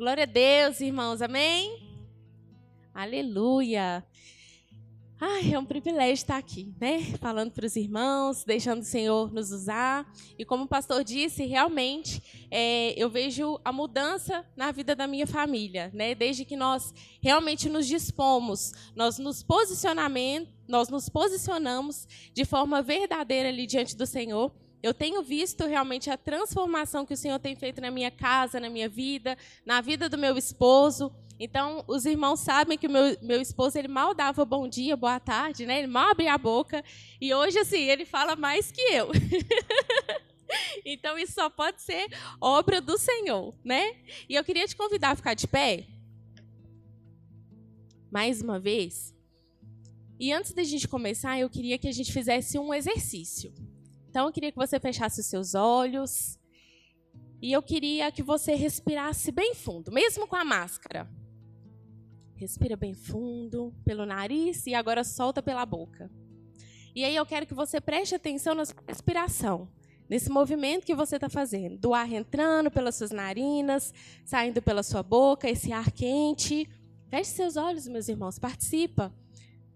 Glória a Deus, irmãos. Amém? Aleluia. Ai, é um privilégio estar aqui, né? Falando para os irmãos, deixando o Senhor nos usar. E como o pastor disse, realmente é, eu vejo a mudança na vida da minha família, né? Desde que nós realmente nos dispomos, nós nos posicionamento, nós nos posicionamos de forma verdadeira ali diante do Senhor. Eu tenho visto realmente a transformação que o Senhor tem feito na minha casa, na minha vida, na vida do meu esposo. Então, os irmãos sabem que o meu, meu esposo ele mal dava bom dia, boa tarde, né? Ele mal abria a boca. E hoje, assim, ele fala mais que eu. então, isso só pode ser obra do Senhor, né? E eu queria te convidar a ficar de pé. Mais uma vez. E antes da gente começar, eu queria que a gente fizesse um exercício. Então, eu queria que você fechasse os seus olhos. E eu queria que você respirasse bem fundo, mesmo com a máscara. Respira bem fundo pelo nariz e agora solta pela boca. E aí eu quero que você preste atenção na sua respiração, nesse movimento que você está fazendo, do ar entrando pelas suas narinas, saindo pela sua boca, esse ar quente. Feche seus olhos, meus irmãos, participa.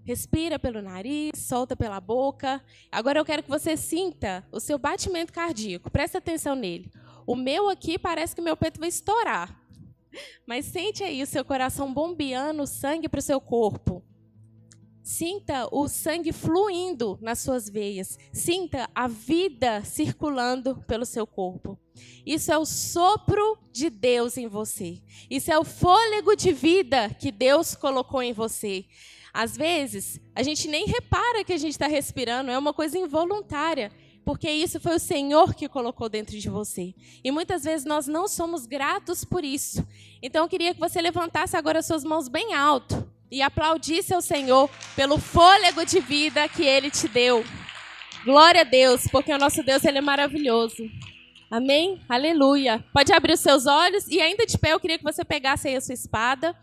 Respira pelo nariz, solta pela boca. Agora eu quero que você sinta o seu batimento cardíaco. Presta atenção nele. O meu aqui parece que meu peito vai estourar. Mas sente aí o seu coração bombeando sangue para o seu corpo. Sinta o sangue fluindo nas suas veias. Sinta a vida circulando pelo seu corpo. Isso é o sopro de Deus em você. Isso é o fôlego de vida que Deus colocou em você. Às vezes, a gente nem repara que a gente está respirando, é uma coisa involuntária porque isso foi o Senhor que colocou dentro de você. E muitas vezes nós não somos gratos por isso. Então eu queria que você levantasse agora suas mãos bem alto e aplaudisse ao Senhor pelo fôlego de vida que ele te deu. Glória a Deus, porque o nosso Deus ele é maravilhoso. Amém? Aleluia. Pode abrir os seus olhos e ainda de pé eu queria que você pegasse aí a sua espada.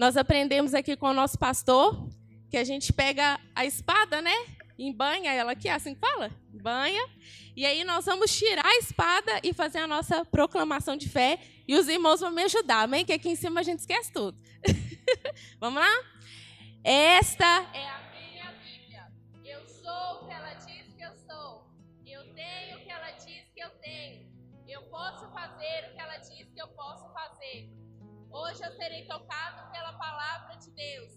Nós aprendemos aqui com o nosso pastor que a gente pega a espada, né? embanha ela aqui, é assim que fala? Banha. E aí nós vamos tirar a espada e fazer a nossa proclamação de fé. E os irmãos vão me ajudar, amém? Que aqui em cima a gente esquece tudo. vamos lá? Esta é a Hoje eu serei tocado pela palavra de Deus.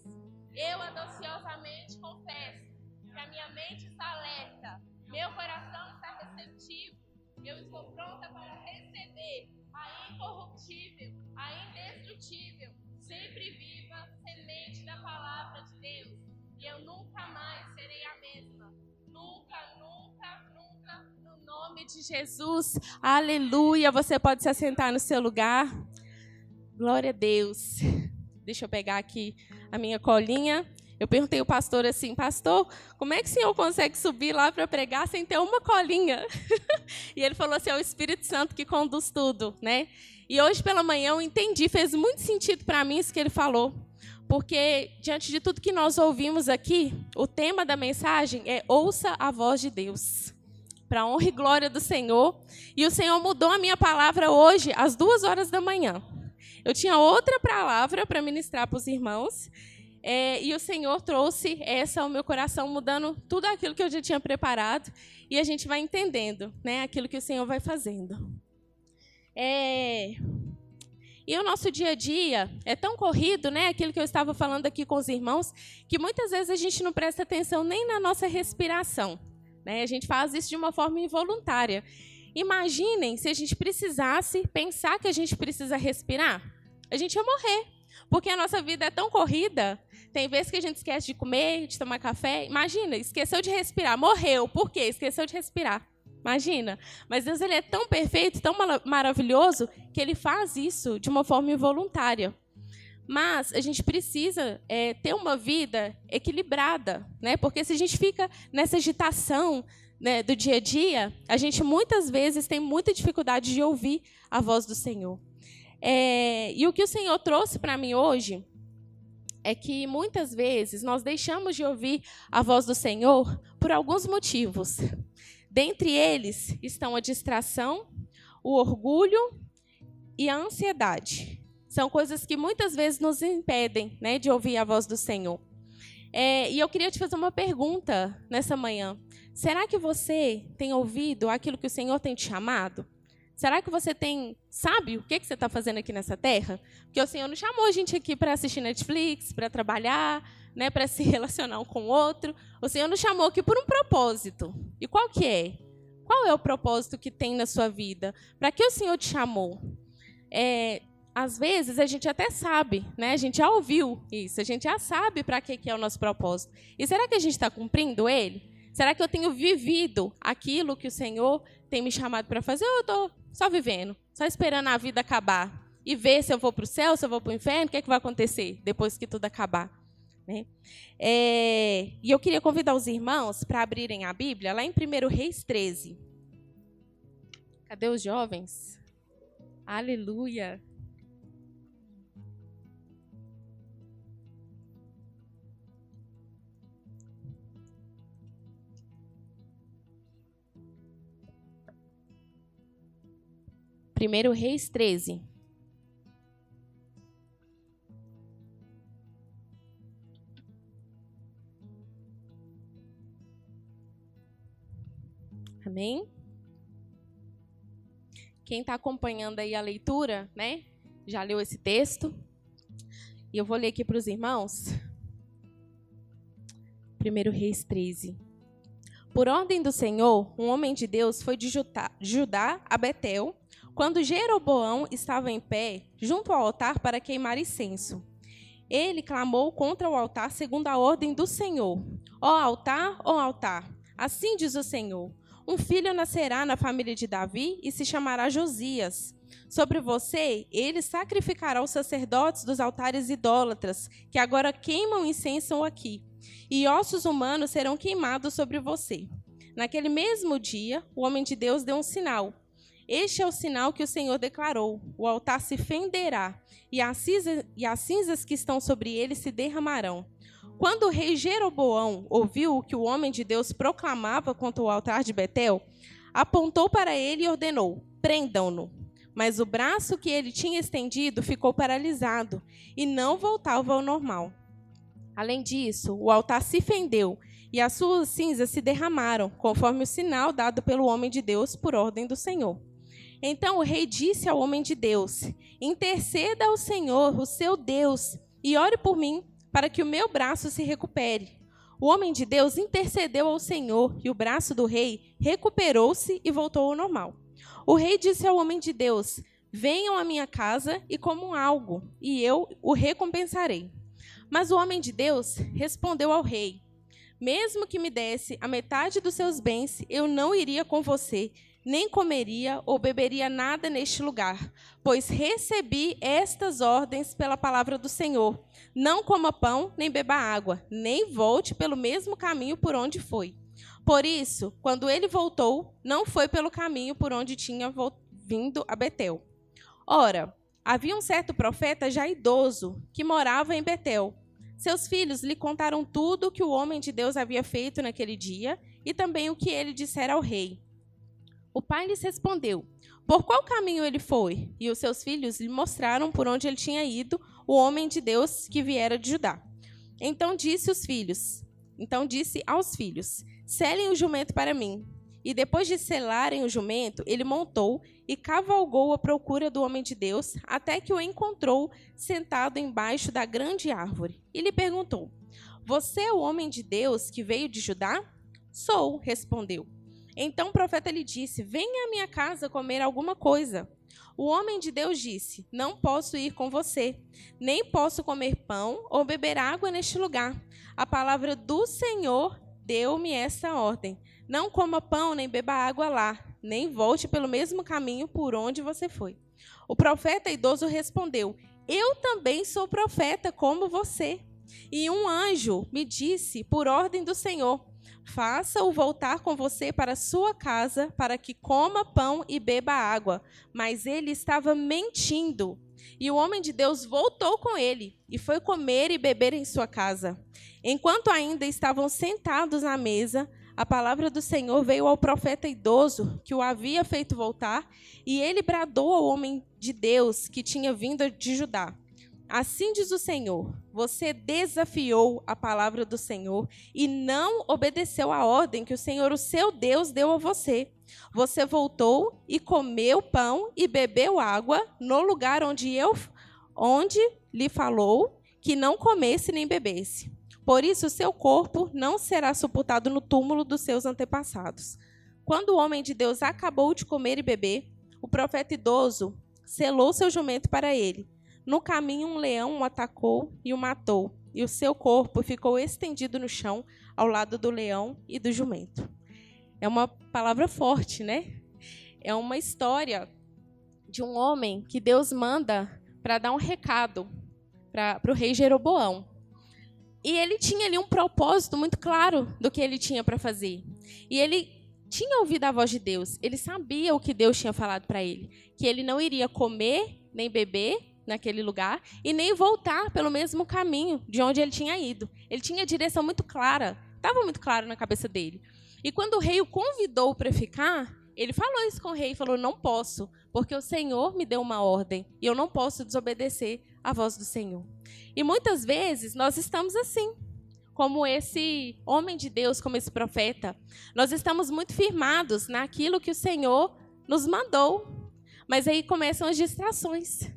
Eu ansiosamente confesso que a minha mente está alerta, meu coração está receptivo, eu estou pronta para receber a incorruptível, a indestrutível, sempre viva semente da palavra de Deus. E eu nunca mais serei a mesma. Nunca, nunca, nunca, no nome de Jesus. Aleluia. Você pode se assentar no seu lugar. Glória a Deus. Deixa eu pegar aqui a minha colinha. Eu perguntei ao pastor assim, pastor, como é que o senhor consegue subir lá para pregar sem ter uma colinha? e ele falou assim, é o Espírito Santo que conduz tudo, né? E hoje pela manhã eu entendi, fez muito sentido para mim isso que ele falou. Porque diante de tudo que nós ouvimos aqui, o tema da mensagem é ouça a voz de Deus. Para honra e glória do Senhor. E o Senhor mudou a minha palavra hoje às duas horas da manhã. Eu tinha outra palavra para ministrar para os irmãos. É, e o Senhor trouxe essa ao meu coração, mudando tudo aquilo que eu já tinha preparado. E a gente vai entendendo né, aquilo que o Senhor vai fazendo. É... E o nosso dia a dia é tão corrido, né? Aquilo que eu estava falando aqui com os irmãos, que muitas vezes a gente não presta atenção nem na nossa respiração. Né? A gente faz isso de uma forma involuntária. Imaginem se a gente precisasse pensar que a gente precisa respirar. A gente ia morrer. Porque a nossa vida é tão corrida tem vezes que a gente esquece de comer, de tomar café. Imagina, esqueceu de respirar, morreu. Por quê? Esqueceu de respirar. Imagina. Mas Deus ele é tão perfeito, tão maravilhoso, que ele faz isso de uma forma involuntária. Mas a gente precisa é, ter uma vida equilibrada, né? Porque se a gente fica nessa agitação né, do dia a dia, a gente muitas vezes tem muita dificuldade de ouvir a voz do Senhor. É, e o que o Senhor trouxe para mim hoje é que muitas vezes nós deixamos de ouvir a voz do Senhor por alguns motivos. Dentre eles estão a distração, o orgulho e a ansiedade. São coisas que muitas vezes nos impedem né, de ouvir a voz do Senhor. É, e eu queria te fazer uma pergunta nessa manhã. Será que você tem ouvido aquilo que o Senhor tem te chamado? Será que você tem sabe o que, que você está fazendo aqui nessa terra? Porque o Senhor não chamou a gente aqui para assistir Netflix, para trabalhar, né, para se relacionar um com o outro. O Senhor nos chamou aqui por um propósito. E qual que é? Qual é o propósito que tem na sua vida? Para que o Senhor te chamou? É, às vezes a gente até sabe, né? A gente já ouviu isso, a gente já sabe para que, que é o nosso propósito. E será que a gente está cumprindo ele? Será que eu tenho vivido aquilo que o Senhor tem me chamado para fazer? Ou eu estou só vivendo, só esperando a vida acabar e ver se eu vou para o céu, se eu vou para o inferno, o que, é que vai acontecer depois que tudo acabar? Né? É, e eu queria convidar os irmãos para abrirem a Bíblia lá em 1 Reis 13. Cadê os jovens? Aleluia! Primeiro Reis 13. Amém? Quem está acompanhando aí a leitura, né? Já leu esse texto? E eu vou ler aqui para os irmãos. Primeiro Reis 13. Por ordem do Senhor, um homem de Deus foi de Judá a Betel quando Jeroboão estava em pé, junto ao altar para queimar incenso, ele clamou contra o altar segundo a ordem do Senhor. Ó altar, ó altar, assim diz o Senhor: um filho nascerá na família de Davi e se chamará Josias. Sobre você, ele sacrificará os sacerdotes dos altares idólatras, que agora queimam incenso aqui, e ossos humanos serão queimados sobre você. Naquele mesmo dia, o homem de Deus deu um sinal. Este é o sinal que o Senhor declarou: o altar se fenderá, e as, cinzas, e as cinzas que estão sobre ele se derramarão. Quando o rei Jeroboão ouviu o que o homem de Deus proclamava contra o altar de Betel, apontou para ele e ordenou: prendam-no. Mas o braço que ele tinha estendido ficou paralisado e não voltava ao normal. Além disso, o altar se fendeu e as suas cinzas se derramaram, conforme o sinal dado pelo homem de Deus por ordem do Senhor. Então o rei disse ao homem de Deus: Interceda ao Senhor, o seu Deus, e ore por mim, para que o meu braço se recupere. O homem de Deus intercedeu ao Senhor, e o braço do rei recuperou-se e voltou ao normal. O rei disse ao homem de Deus: Venham à minha casa e comam algo, e eu o recompensarei. Mas o homem de Deus respondeu ao rei: Mesmo que me desse a metade dos seus bens, eu não iria com você nem comeria ou beberia nada neste lugar, pois recebi estas ordens pela palavra do Senhor. Não coma pão, nem beba água, nem volte pelo mesmo caminho por onde foi. Por isso, quando ele voltou, não foi pelo caminho por onde tinha vindo a Betel. Ora, havia um certo profeta já idoso que morava em Betel. Seus filhos lhe contaram tudo o que o homem de Deus havia feito naquele dia e também o que ele dissera ao rei. O pai lhes respondeu: Por qual caminho ele foi? E os seus filhos lhe mostraram por onde ele tinha ido, o homem de Deus que viera de Judá. Então disse os filhos: Então disse aos filhos: Selem o jumento para mim. E depois de selarem o jumento, ele montou e cavalgou à procura do homem de Deus, até que o encontrou sentado embaixo da grande árvore. E lhe perguntou: Você é o homem de Deus que veio de Judá? Sou, respondeu. Então o profeta lhe disse: Venha à minha casa comer alguma coisa. O homem de Deus disse: Não posso ir com você, nem posso comer pão ou beber água neste lugar. A palavra do Senhor deu-me esta ordem: Não coma pão nem beba água lá, nem volte pelo mesmo caminho por onde você foi. O profeta idoso respondeu: Eu também sou profeta como você. E um anjo me disse, por ordem do Senhor: Faça-o voltar com você para sua casa, para que coma pão e beba água. Mas ele estava mentindo. E o homem de Deus voltou com ele e foi comer e beber em sua casa. Enquanto ainda estavam sentados à mesa, a palavra do Senhor veio ao profeta idoso que o havia feito voltar, e ele bradou ao homem de Deus que tinha vindo de Judá. Assim diz o Senhor: Você desafiou a palavra do Senhor e não obedeceu à ordem que o Senhor, o seu Deus, deu a você. Você voltou e comeu pão e bebeu água no lugar onde eu onde lhe falou que não comesse nem bebesse. Por isso, seu corpo não será sepultado no túmulo dos seus antepassados. Quando o homem de Deus acabou de comer e beber, o profeta idoso selou seu jumento para ele. No caminho, um leão o atacou e o matou, e o seu corpo ficou estendido no chão, ao lado do leão e do jumento. É uma palavra forte, né? É uma história de um homem que Deus manda para dar um recado para o rei Jeroboão. E ele tinha ali um propósito muito claro do que ele tinha para fazer. E ele tinha ouvido a voz de Deus. Ele sabia o que Deus tinha falado para ele, que ele não iria comer nem beber naquele lugar e nem voltar pelo mesmo caminho de onde ele tinha ido. Ele tinha direção muito clara, estava muito claro na cabeça dele. E quando o rei o convidou para ficar, ele falou isso com o rei, falou: "Não posso, porque o Senhor me deu uma ordem e eu não posso desobedecer a voz do Senhor". E muitas vezes nós estamos assim, como esse homem de Deus, como esse profeta. Nós estamos muito firmados naquilo que o Senhor nos mandou. Mas aí começam as distrações.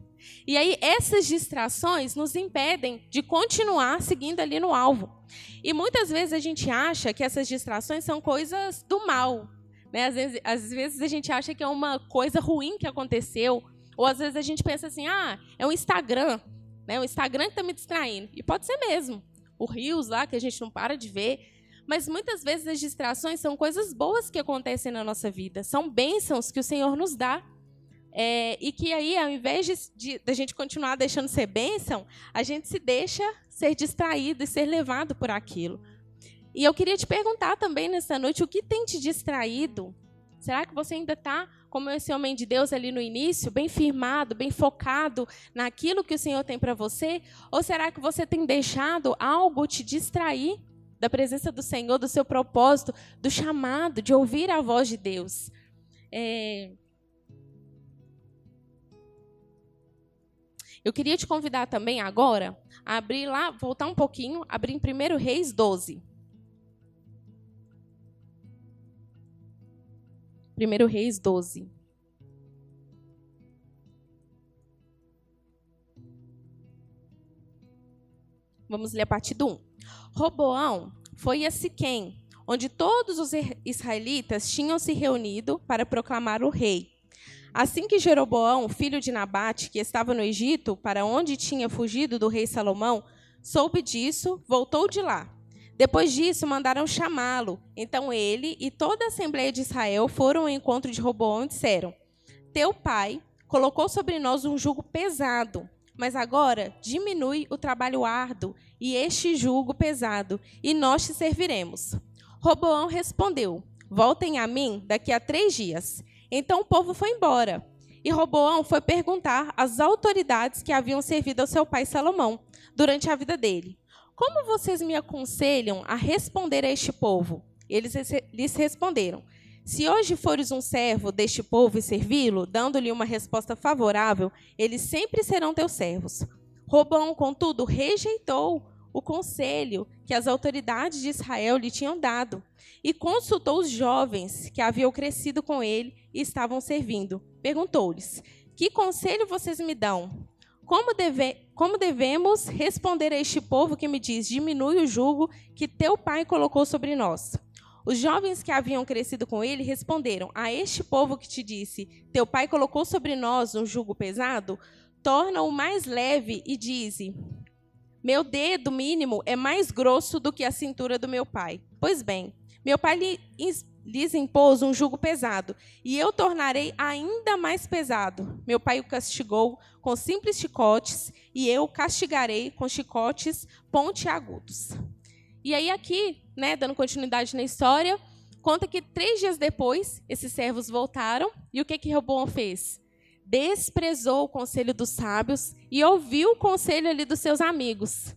E aí essas distrações nos impedem de continuar seguindo ali no alvo. E muitas vezes a gente acha que essas distrações são coisas do mal. Né? Às, vezes, às vezes a gente acha que é uma coisa ruim que aconteceu. Ou às vezes a gente pensa assim, ah, é o Instagram. Né? O Instagram que está me distraindo. E pode ser mesmo. O Rios lá, que a gente não para de ver. Mas muitas vezes as distrações são coisas boas que acontecem na nossa vida. São bênçãos que o Senhor nos dá. É, e que aí, ao invés de, de, de a gente continuar deixando ser bênção, a gente se deixa ser distraído e ser levado por aquilo. E eu queria te perguntar também nessa noite, o que tem te distraído? Será que você ainda está como esse homem de Deus ali no início, bem firmado, bem focado naquilo que o Senhor tem para você? Ou será que você tem deixado algo te distrair da presença do Senhor, do seu propósito, do chamado, de ouvir a voz de Deus? É... Eu queria te convidar também agora a abrir lá, voltar um pouquinho, abrir em 1 Reis 12. 1 Reis 12. Vamos ler a partir do 1. Roboão foi a Siquém, onde todos os israelitas tinham se reunido para proclamar o rei. Assim que Jeroboão, filho de Nabate, que estava no Egito, para onde tinha fugido do rei Salomão, soube disso, voltou de lá depois disso, mandaram chamá-lo. Então ele e toda a Assembleia de Israel foram ao encontro de Roboão e disseram: Teu pai colocou sobre nós um jugo pesado, mas agora diminui o trabalho árduo e este jugo pesado, e nós te serviremos. Roboão respondeu: Voltem a mim daqui a três dias. Então o povo foi embora. E Roboão foi perguntar às autoridades que haviam servido ao seu pai Salomão durante a vida dele. Como vocês me aconselham a responder a este povo? Eles lhes responderam: Se hoje fores um servo deste povo e servi-lo, dando-lhe uma resposta favorável, eles sempre serão teus servos. Robão, contudo, rejeitou o conselho que as autoridades de Israel lhe tinham dado e consultou os jovens que haviam crescido com ele e estavam servindo. Perguntou-lhes: Que conselho vocês me dão? Como, deve, como devemos responder a este povo que me diz: diminui o jugo que teu pai colocou sobre nós? Os jovens que haviam crescido com ele responderam: A este povo que te disse: Teu pai colocou sobre nós um jugo pesado, torna-o mais leve e dize: Meu dedo mínimo é mais grosso do que a cintura do meu pai. Pois bem, meu pai lhe lhes impôs um jugo pesado, e eu tornarei ainda mais pesado. Meu pai o castigou com simples chicotes, e eu o castigarei com chicotes pontiagudos. E aí aqui, né, dando continuidade na história, conta que três dias depois, esses servos voltaram, e o que que Roboão fez? Desprezou o conselho dos sábios e ouviu o conselho ali dos seus amigos.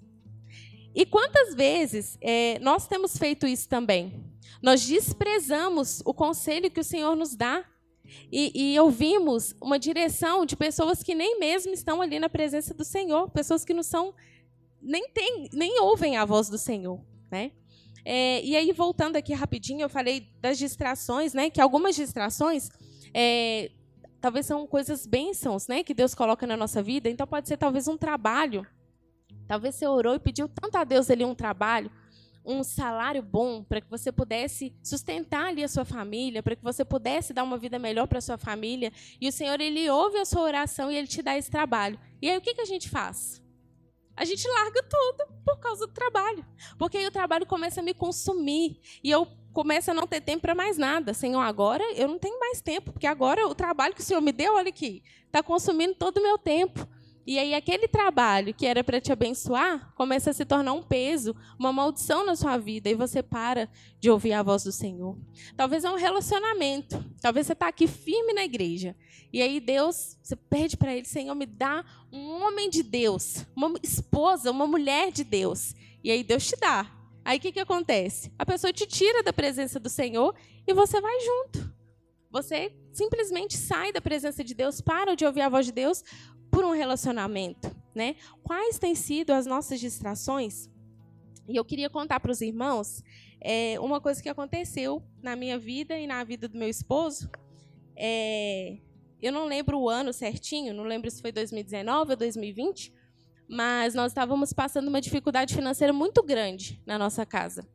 E quantas vezes é, nós temos feito isso também? Nós desprezamos o conselho que o Senhor nos dá. E, e, ouvimos uma direção de pessoas que nem mesmo estão ali na presença do Senhor, pessoas que não são, nem, tem, nem ouvem a voz do Senhor. Né? É, e aí, voltando aqui rapidinho, eu falei das distrações, né? que algumas distrações é, talvez são coisas bênçãos né? que Deus coloca na nossa vida. Então, pode ser talvez um trabalho. Talvez você orou e pediu tanto a Deus ali um trabalho um salário bom para que você pudesse sustentar ali a sua família, para que você pudesse dar uma vida melhor para a sua família. E o Senhor, Ele ouve a sua oração e Ele te dá esse trabalho. E aí o que, que a gente faz? A gente larga tudo por causa do trabalho. Porque aí o trabalho começa a me consumir. E eu começo a não ter tempo para mais nada. Senhor, agora eu não tenho mais tempo, porque agora o trabalho que o Senhor me deu, olha aqui, está consumindo todo o meu tempo. E aí aquele trabalho que era para te abençoar começa a se tornar um peso, uma maldição na sua vida e você para de ouvir a voz do Senhor. Talvez é um relacionamento. Talvez você está aqui firme na igreja e aí Deus, você pede para Ele, Senhor, me dá um homem de Deus, uma esposa, uma mulher de Deus. E aí Deus te dá. Aí o que, que acontece? A pessoa te tira da presença do Senhor e você vai junto. Você simplesmente sai da presença de Deus, para de ouvir a voz de Deus, por um relacionamento, né? Quais têm sido as nossas distrações? E eu queria contar para os irmãos é, uma coisa que aconteceu na minha vida e na vida do meu esposo. É, eu não lembro o ano certinho, não lembro se foi 2019 ou 2020, mas nós estávamos passando uma dificuldade financeira muito grande na nossa casa.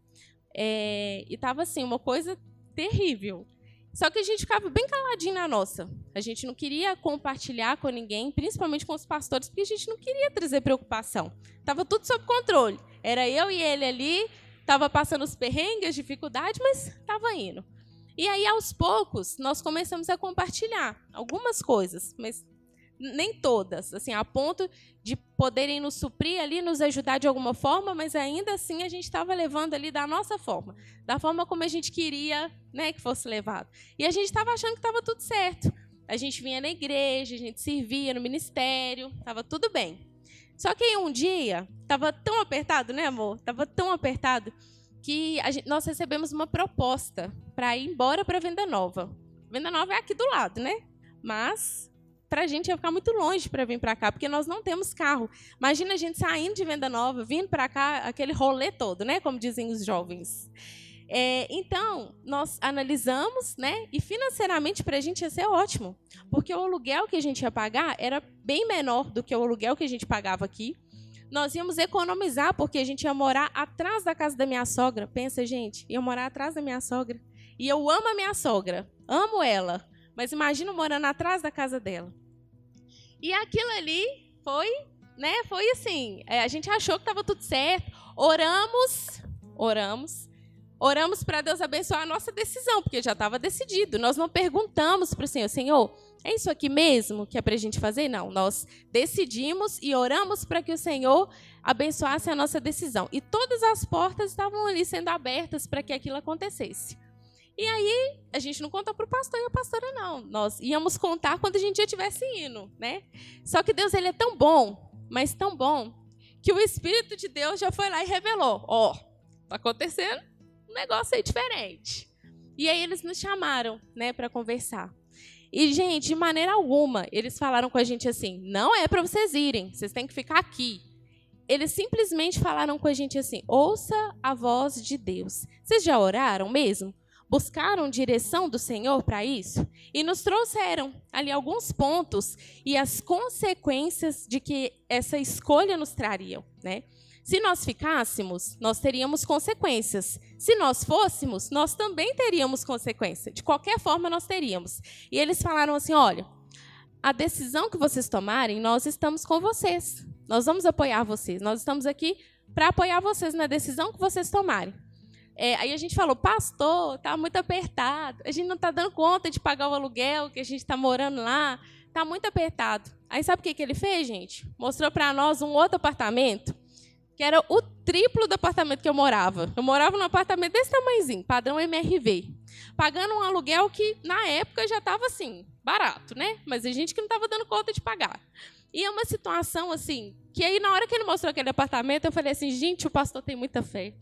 É, e estava assim, uma coisa terrível. Só que a gente ficava bem caladinho na nossa. A gente não queria compartilhar com ninguém, principalmente com os pastores, porque a gente não queria trazer preocupação. Estava tudo sob controle. Era eu e ele ali, estava passando os perrengues, as dificuldades, mas estava indo. E aí, aos poucos, nós começamos a compartilhar algumas coisas, mas nem todas, assim, a ponto de poderem nos suprir ali, nos ajudar de alguma forma, mas ainda assim a gente estava levando ali da nossa forma, da forma como a gente queria né, que fosse levado. E a gente estava achando que estava tudo certo. A gente vinha na igreja, a gente servia no ministério, estava tudo bem. Só que aí um dia, estava tão apertado, né, amor? Estava tão apertado que gente, nós recebemos uma proposta para ir embora para Venda Nova. Venda Nova é aqui do lado, né? Mas para a gente ia ficar muito longe para vir para cá, porque nós não temos carro. Imagina a gente saindo de Venda Nova, vindo para cá, aquele rolê todo, né? Como dizem os jovens. É, então, nós analisamos, né? E financeiramente para a gente ia ser ótimo, porque o aluguel que a gente ia pagar era bem menor do que o aluguel que a gente pagava aqui. Nós íamos economizar, porque a gente ia morar atrás da casa da minha sogra. Pensa, gente, ia morar atrás da minha sogra. E eu amo a minha sogra, amo ela, mas imagina morando atrás da casa dela. E aquilo ali foi, né? Foi assim. É, a gente achou que estava tudo certo. Oramos, oramos, oramos para Deus abençoar a nossa decisão, porque já estava decidido. Nós não perguntamos para o Senhor, Senhor, é isso aqui mesmo que é para a gente fazer? Não, nós decidimos e oramos para que o Senhor abençoasse a nossa decisão. E todas as portas estavam ali sendo abertas para que aquilo acontecesse. E aí, a gente não contou para o pastor e a pastora, não. Nós íamos contar quando a gente já estivesse indo, né? Só que Deus, ele é tão bom, mas tão bom, que o Espírito de Deus já foi lá e revelou. Ó, oh, tá acontecendo um negócio aí diferente. E aí eles nos chamaram, né, para conversar. E, gente, de maneira alguma, eles falaram com a gente assim: não é para vocês irem, vocês têm que ficar aqui. Eles simplesmente falaram com a gente assim: ouça a voz de Deus. Vocês já oraram mesmo? Buscaram direção do Senhor para isso e nos trouxeram ali alguns pontos e as consequências de que essa escolha nos traria, né? Se nós ficássemos, nós teríamos consequências. Se nós fôssemos, nós também teríamos consequência. De qualquer forma, nós teríamos. E eles falaram assim: olha, a decisão que vocês tomarem, nós estamos com vocês. Nós vamos apoiar vocês. Nós estamos aqui para apoiar vocês na decisão que vocês tomarem. É, aí a gente falou, pastor, está muito apertado, a gente não está dando conta de pagar o aluguel que a gente está morando lá, está muito apertado. Aí sabe o que, que ele fez, gente? Mostrou para nós um outro apartamento, que era o triplo do apartamento que eu morava. Eu morava num apartamento desse tamanhozinho, padrão MRV, pagando um aluguel que, na época, já estava assim, barato, né? Mas a gente que não estava dando conta de pagar. E é uma situação assim, que aí na hora que ele mostrou aquele apartamento, eu falei assim, gente, o pastor tem muita fé.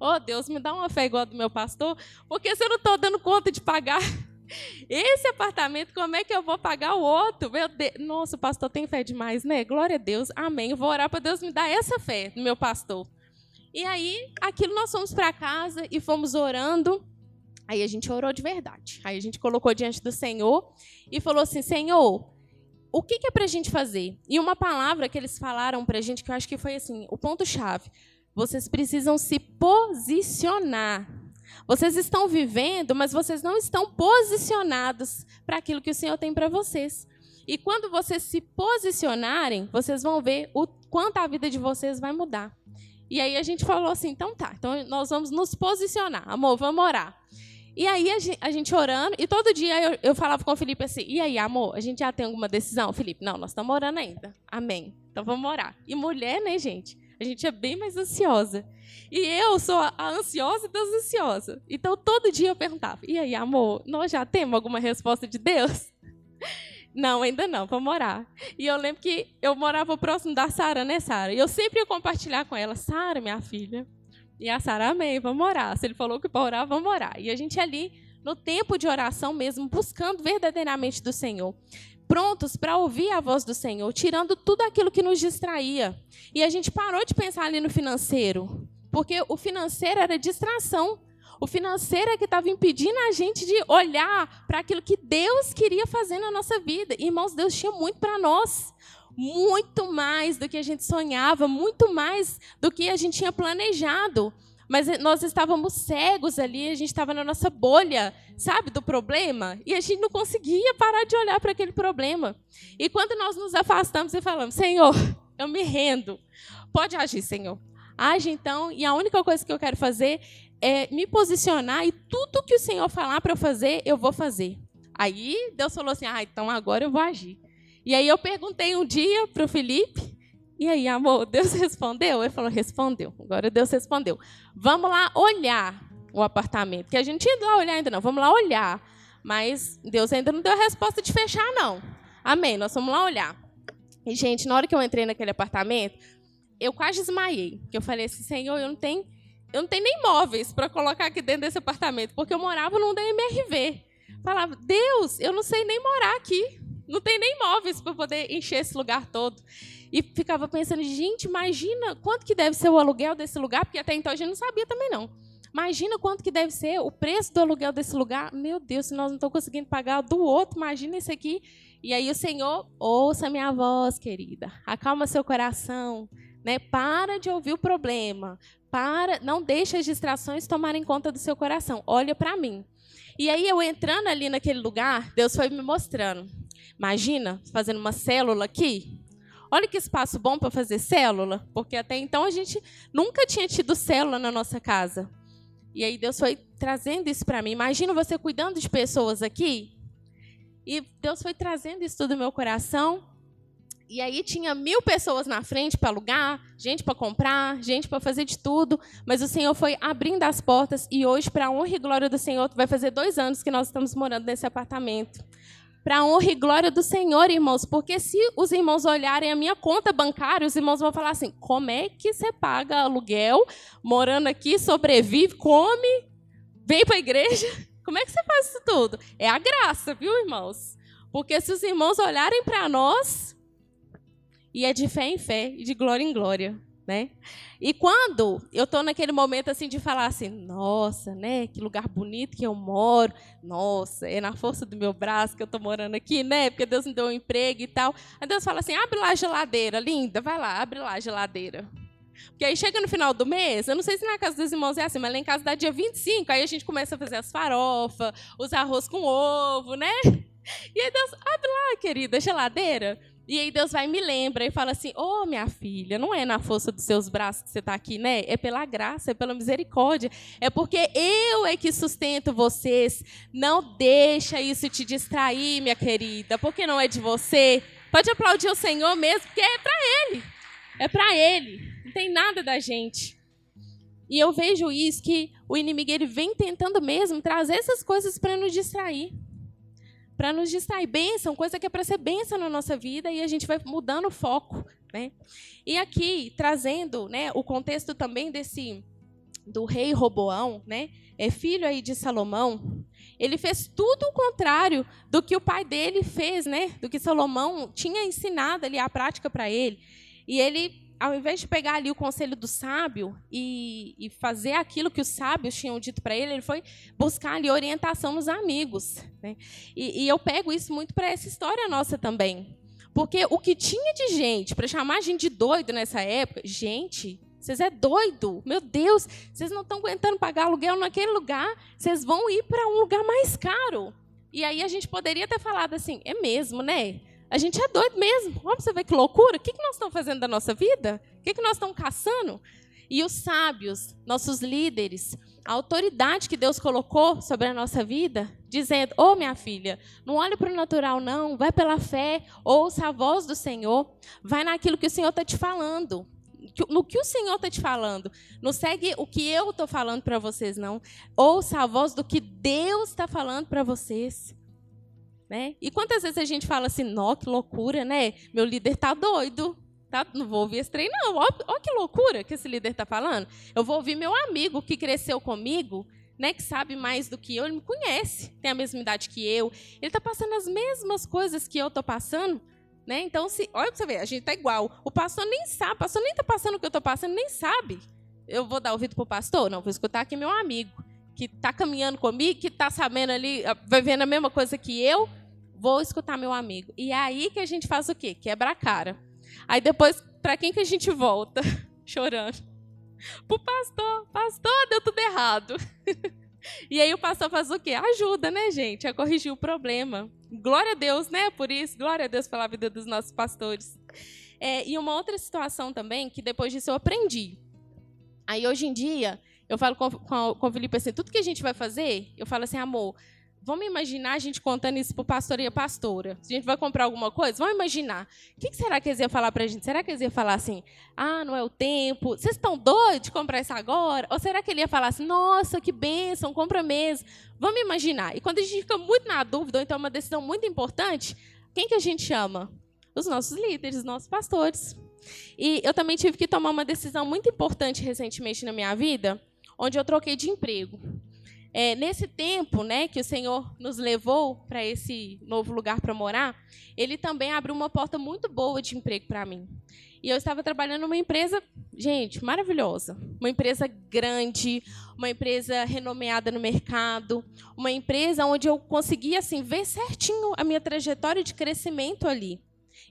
Oh, Deus, me dá uma fé igual a do meu pastor, porque se eu não estou dando conta de pagar esse apartamento, como é que eu vou pagar o outro? Meu Deus. Nossa, o pastor tem fé demais, né? Glória a Deus. Amém. Vou orar para Deus me dar essa fé no meu pastor. E aí, aquilo nós fomos para casa e fomos orando. Aí a gente orou de verdade. Aí a gente colocou diante do Senhor e falou assim: Senhor, o que, é para a gente fazer? E uma palavra que eles falaram para a gente, que eu acho que foi assim, o ponto-chave. Vocês precisam se posicionar. Vocês estão vivendo, mas vocês não estão posicionados para aquilo que o Senhor tem para vocês. E quando vocês se posicionarem, vocês vão ver o quanto a vida de vocês vai mudar. E aí a gente falou assim, então tá, então nós vamos nos posicionar. Amor, vamos orar. E aí a gente, orando, e todo dia eu, eu, falava com o Felipe assim, e aí, amor, a gente já tem alguma decisão? Felipe, não, nós estamos orando ainda. Amém. Então vamos orar. E mulher, né, gente? A gente é bem mais ansiosa. E eu sou a ansiosa das ansiosas. Então todo dia eu perguntava, e aí, amor, nós já temos alguma resposta de Deus? Não, ainda não, vamos orar. E eu lembro que eu morava próximo da Sara, né, Sara? E eu sempre ia compartilhar com ela, Sara, minha filha, e a Sara, amém, vamos orar. Se ele falou que para orar, vamos orar. E a gente ali, no tempo de oração mesmo, buscando verdadeiramente do Senhor. Prontos para ouvir a voz do Senhor, tirando tudo aquilo que nos distraía. E a gente parou de pensar ali no financeiro, porque o financeiro era distração. O financeiro é que estava impedindo a gente de olhar para aquilo que Deus queria fazer na nossa vida. Irmãos, Deus tinha muito para nós muito mais do que a gente sonhava, muito mais do que a gente tinha planejado. Mas nós estávamos cegos ali, a gente estava na nossa bolha, sabe, do problema, e a gente não conseguia parar de olhar para aquele problema. E quando nós nos afastamos e falamos: Senhor, eu me rendo, pode agir, Senhor. Age então, e a única coisa que eu quero fazer é me posicionar, e tudo que o Senhor falar para eu fazer, eu vou fazer. Aí Deus falou assim: Ah, então agora eu vou agir. E aí eu perguntei um dia para o Felipe, e aí, amor, Deus respondeu? Ele falou, respondeu. Agora Deus respondeu. Vamos lá olhar o apartamento, que a gente ia lá olhar ainda não, vamos lá olhar. Mas Deus ainda não deu a resposta de fechar, não. Amém, nós vamos lá olhar. E, gente, na hora que eu entrei naquele apartamento, eu quase desmaiei. Eu falei assim, Senhor, eu não tenho, eu não tenho nem móveis para colocar aqui dentro desse apartamento, porque eu morava num DMRV. Falava, Deus, eu não sei nem morar aqui não tem nem móveis para poder encher esse lugar todo. E ficava pensando, gente, imagina quanto que deve ser o aluguel desse lugar, porque até então a gente não sabia também não. Imagina quanto que deve ser o preço do aluguel desse lugar. Meu Deus, se nós não estamos conseguindo pagar do outro, imagina esse aqui. E aí o Senhor, ouça minha voz, querida. Acalma seu coração, né? Para de ouvir o problema. Para, não deixe as distrações tomarem conta do seu coração. Olha para mim. E aí eu entrando ali naquele lugar, Deus foi me mostrando. Imagina fazendo uma célula aqui. Olha que espaço bom para fazer célula, porque até então a gente nunca tinha tido célula na nossa casa. E aí Deus foi trazendo isso para mim. Imagina você cuidando de pessoas aqui. E Deus foi trazendo isso tudo no meu coração. E aí tinha mil pessoas na frente para alugar, gente para comprar, gente para fazer de tudo. Mas o Senhor foi abrindo as portas e hoje, para a honra e glória do Senhor, vai fazer dois anos que nós estamos morando nesse apartamento para a honra e glória do Senhor, irmãos. Porque se os irmãos olharem a minha conta bancária, os irmãos vão falar assim: como é que você paga aluguel, morando aqui, sobrevive, come, vem para a igreja? Como é que você faz isso tudo? É a graça, viu, irmãos? Porque se os irmãos olharem para nós, e é de fé em fé e de glória em glória né? E quando eu estou naquele momento assim de falar assim, nossa, né? Que lugar bonito que eu moro. Nossa, é na força do meu braço que eu estou morando aqui, né? Porque Deus me deu um emprego e tal. Aí Deus fala assim, abre lá a geladeira, linda, vai lá, abre lá a geladeira. Porque aí chega no final do mês, eu não sei se na casa dos irmãos é assim, mas lá em casa dá dia 25, aí a gente começa a fazer as farofas, os arroz com ovo, né? E aí Deus, abre lá, querida, a geladeira. E aí Deus vai e me lembra e fala assim: Ô oh, minha filha, não é na força dos seus braços que você está aqui, né? É pela graça, é pela misericórdia. É porque eu é que sustento vocês. Não deixa isso te distrair, minha querida, porque não é de você. Pode aplaudir o Senhor mesmo, porque é para Ele. É para Ele. Não tem nada da gente. E eu vejo isso que o inimigo ele vem tentando mesmo trazer essas coisas para nos distrair para nos distrair. Bênção, coisa que é para ser bênção na nossa vida e a gente vai mudando o foco. Né? E aqui, trazendo né, o contexto também desse, do rei Roboão, né? É filho aí de Salomão. Ele fez tudo o contrário do que o pai dele fez, né? Do que Salomão tinha ensinado ali a prática para ele. E ele ao invés de pegar ali o conselho do sábio e, e fazer aquilo que os sábios tinham dito para ele, ele foi buscar ali orientação nos amigos. Né? E, e eu pego isso muito para essa história nossa também. Porque o que tinha de gente para chamar a gente de doido nessa época, gente, vocês é doido, meu Deus, vocês não estão aguentando pagar aluguel naquele lugar, vocês vão ir para um lugar mais caro. E aí a gente poderia ter falado assim, é mesmo, né? A gente é doido mesmo. Vamos você ver que loucura. O que, nós estamos fazendo da nossa vida? O que, que nós estamos caçando? E os sábios, nossos líderes, a autoridade que Deus colocou sobre a nossa vida, dizendo: Ô oh, minha filha, não olhe para o natural, não, vai pela fé, ouça a voz do Senhor, vai naquilo que o Senhor está te falando. No que o Senhor está te falando. Não segue o que eu estou falando para vocês, não. Ouça a voz do que Deus está falando para vocês. Né? E quantas vezes a gente fala assim, nó, que loucura, né? Meu líder tá doido. Tá? Não vou ouvir esse trem, não. Olha que loucura que esse líder está falando. Eu vou ouvir meu amigo que cresceu comigo, né, que sabe mais do que eu, ele me conhece, tem a mesma idade que eu. Ele está passando as mesmas coisas que eu estou passando. Né? Então, se, olha para você ver, a gente está igual. O pastor nem sabe, o pastor nem está passando o que eu estou passando, nem sabe. Eu vou dar ouvido para o pastor? Não, vou escutar aqui meu amigo, que está caminhando comigo, que está sabendo ali, vai vendo a mesma coisa que eu, vou escutar meu amigo. E é aí que a gente faz o quê? Quebra a cara. Aí depois, para quem que a gente volta? Chorando. Pro pastor. Pastor, deu tudo errado. e aí o pastor faz o quê? Ajuda, né, gente, a corrigir o problema. Glória a Deus, né, por isso. Glória a Deus pela vida dos nossos pastores. É, e uma outra situação também, que depois disso eu aprendi. Aí, hoje em dia, eu falo com, com, com o Felipe assim, tudo que a gente vai fazer, eu falo assim, amor, Vamos imaginar a gente contando isso para o pastor e a pastora. Se a gente vai comprar alguma coisa, vamos imaginar. O que será que eles iam falar para a gente? Será que eles iam falar assim, ah, não é o tempo, vocês estão doidos de comprar isso agora? Ou será que ele ia falar assim, nossa, que bênção, compra mesmo. Vamos imaginar. E quando a gente fica muito na dúvida, ou então é uma decisão muito importante, quem que a gente chama? Os nossos líderes, os nossos pastores. E eu também tive que tomar uma decisão muito importante recentemente na minha vida, onde eu troquei de emprego. É, nesse tempo né, que o Senhor nos levou para esse novo lugar para morar, Ele também abriu uma porta muito boa de emprego para mim. E eu estava trabalhando numa empresa, gente, maravilhosa. Uma empresa grande, uma empresa renomeada no mercado, uma empresa onde eu conseguia assim, ver certinho a minha trajetória de crescimento ali.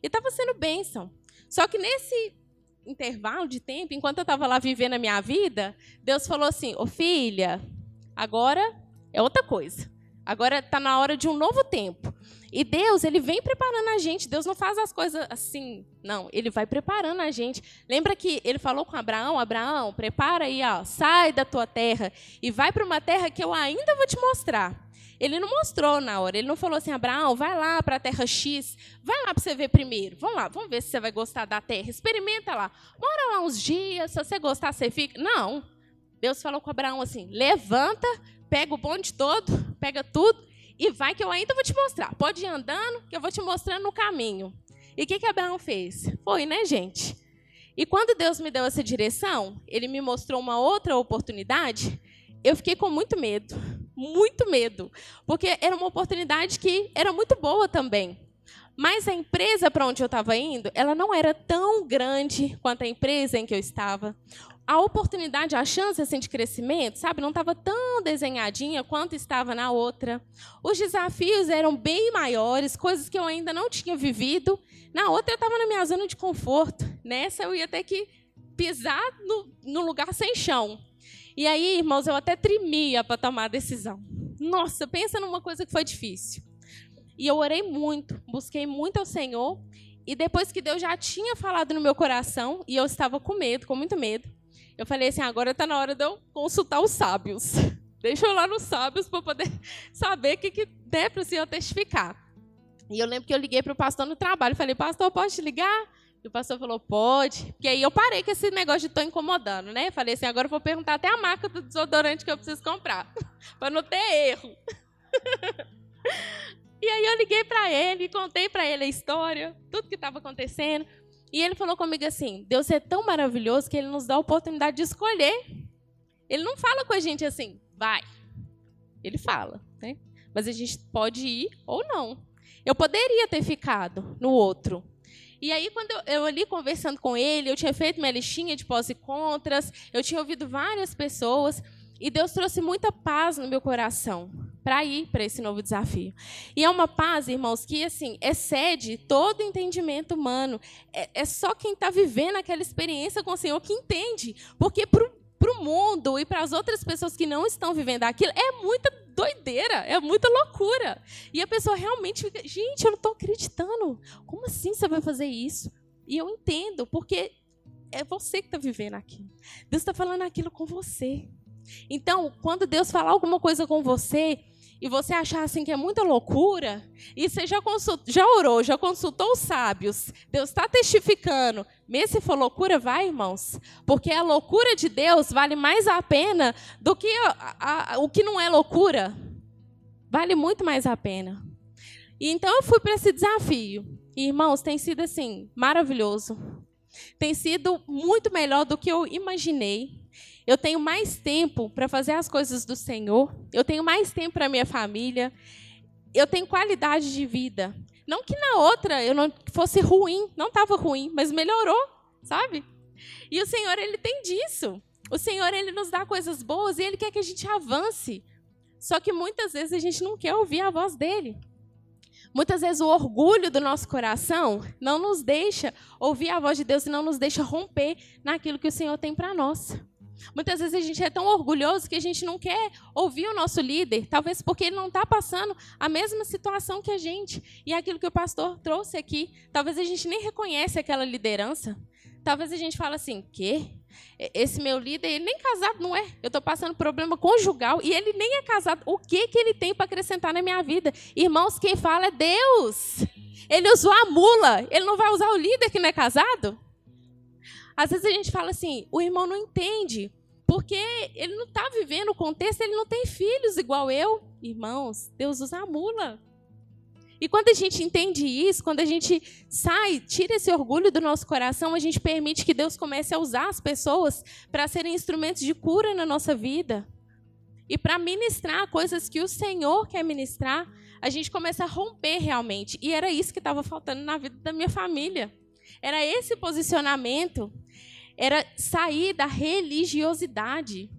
E estava sendo bênção. Só que nesse intervalo de tempo, enquanto eu estava lá vivendo a minha vida, Deus falou assim: Ô filha, Agora é outra coisa. Agora está na hora de um novo tempo. E Deus, ele vem preparando a gente. Deus não faz as coisas assim. Não, ele vai preparando a gente. Lembra que ele falou com Abraão: Abraão, prepara aí, ó, sai da tua terra e vai para uma terra que eu ainda vou te mostrar. Ele não mostrou na hora. Ele não falou assim: Abraão, vai lá para a terra X, vai lá para você ver primeiro. Vamos lá, vamos ver se você vai gostar da terra. Experimenta lá. Mora lá uns dias. Se você gostar, você fica. Não. Deus falou com Abraão assim: levanta, pega o bonde todo, pega tudo e vai que eu ainda vou te mostrar. Pode ir andando, que eu vou te mostrando no caminho. E o que, que Abraão fez? Foi, né, gente? E quando Deus me deu essa direção, ele me mostrou uma outra oportunidade, eu fiquei com muito medo. Muito medo. Porque era uma oportunidade que era muito boa também. Mas a empresa para onde eu estava indo, ela não era tão grande quanto a empresa em que eu estava a oportunidade, a chance assim, de crescimento, sabe, não estava tão desenhadinha quanto estava na outra. Os desafios eram bem maiores, coisas que eu ainda não tinha vivido. Na outra, eu estava na minha zona de conforto. Nessa, eu ia ter que pisar no, no lugar sem chão. E aí, irmãos, eu até tremia para tomar a decisão. Nossa, pensa numa coisa que foi difícil. E eu orei muito, busquei muito ao Senhor. E depois que Deus já tinha falado no meu coração, e eu estava com medo, com muito medo, eu falei assim, agora está na hora de eu consultar os sábios. Deixa eu lá nos sábios para poder saber o que, que der para o senhor testificar. E eu lembro que eu liguei para o pastor no trabalho. Falei, pastor, pode te ligar? E o pastor falou, pode. Porque aí eu parei com esse negócio de estou incomodando, né? Falei assim, agora eu vou perguntar até a marca do desodorante que eu preciso comprar. para não ter erro. e aí eu liguei para ele, contei para ele a história, tudo que estava acontecendo. E ele falou comigo assim: Deus é tão maravilhoso que ele nos dá a oportunidade de escolher. Ele não fala com a gente assim, vai. Ele fala, né? Mas a gente pode ir ou não. Eu poderia ter ficado no outro. E aí, quando eu, eu ali conversando com ele, eu tinha feito minha listinha de pós e contras, eu tinha ouvido várias pessoas, e Deus trouxe muita paz no meu coração para ir para esse novo desafio. E é uma paz, irmãos, que assim excede todo entendimento humano. É, é só quem está vivendo aquela experiência com o Senhor que entende, porque para o mundo e para as outras pessoas que não estão vivendo aquilo é muita doideira, é muita loucura. E a pessoa realmente fica, gente, eu não estou acreditando. Como assim você vai fazer isso? E eu entendo, porque é você que está vivendo aquilo. Deus está falando aquilo com você. Então, quando Deus falar alguma coisa com você e você achar assim que é muita loucura, e você já, consult, já orou, já consultou os sábios, Deus está testificando, mesmo se for loucura, vai, irmãos, porque a loucura de Deus vale mais a pena do que a, a, o que não é loucura. Vale muito mais a pena. E então eu fui para esse desafio. E, irmãos, tem sido assim, maravilhoso. Tem sido muito melhor do que eu imaginei. Eu tenho mais tempo para fazer as coisas do Senhor. Eu tenho mais tempo para minha família. Eu tenho qualidade de vida. Não que na outra eu não fosse ruim, não estava ruim, mas melhorou, sabe? E o Senhor ele tem disso. O Senhor ele nos dá coisas boas e ele quer que a gente avance. Só que muitas vezes a gente não quer ouvir a voz dele. Muitas vezes o orgulho do nosso coração não nos deixa ouvir a voz de Deus e não nos deixa romper naquilo que o Senhor tem para nós. Muitas vezes a gente é tão orgulhoso que a gente não quer ouvir o nosso líder, talvez porque ele não está passando a mesma situação que a gente. E é aquilo que o pastor trouxe aqui, talvez a gente nem reconhece aquela liderança. Talvez a gente fale assim, quê? Esse meu líder, ele nem casado não é. Eu estou passando problema conjugal e ele nem é casado. O que, que ele tem para acrescentar na minha vida? Irmãos, quem fala é Deus. Ele usou a mula. Ele não vai usar o líder que não é casado? Às vezes a gente fala assim, o irmão não entende, porque ele não está vivendo o contexto, ele não tem filhos igual eu. Irmãos, Deus usa a mula. E quando a gente entende isso, quando a gente sai, tira esse orgulho do nosso coração, a gente permite que Deus comece a usar as pessoas para serem instrumentos de cura na nossa vida. E para ministrar coisas que o Senhor quer ministrar, a gente começa a romper realmente. E era isso que estava faltando na vida da minha família. Era esse posicionamento era sair da religiosidade.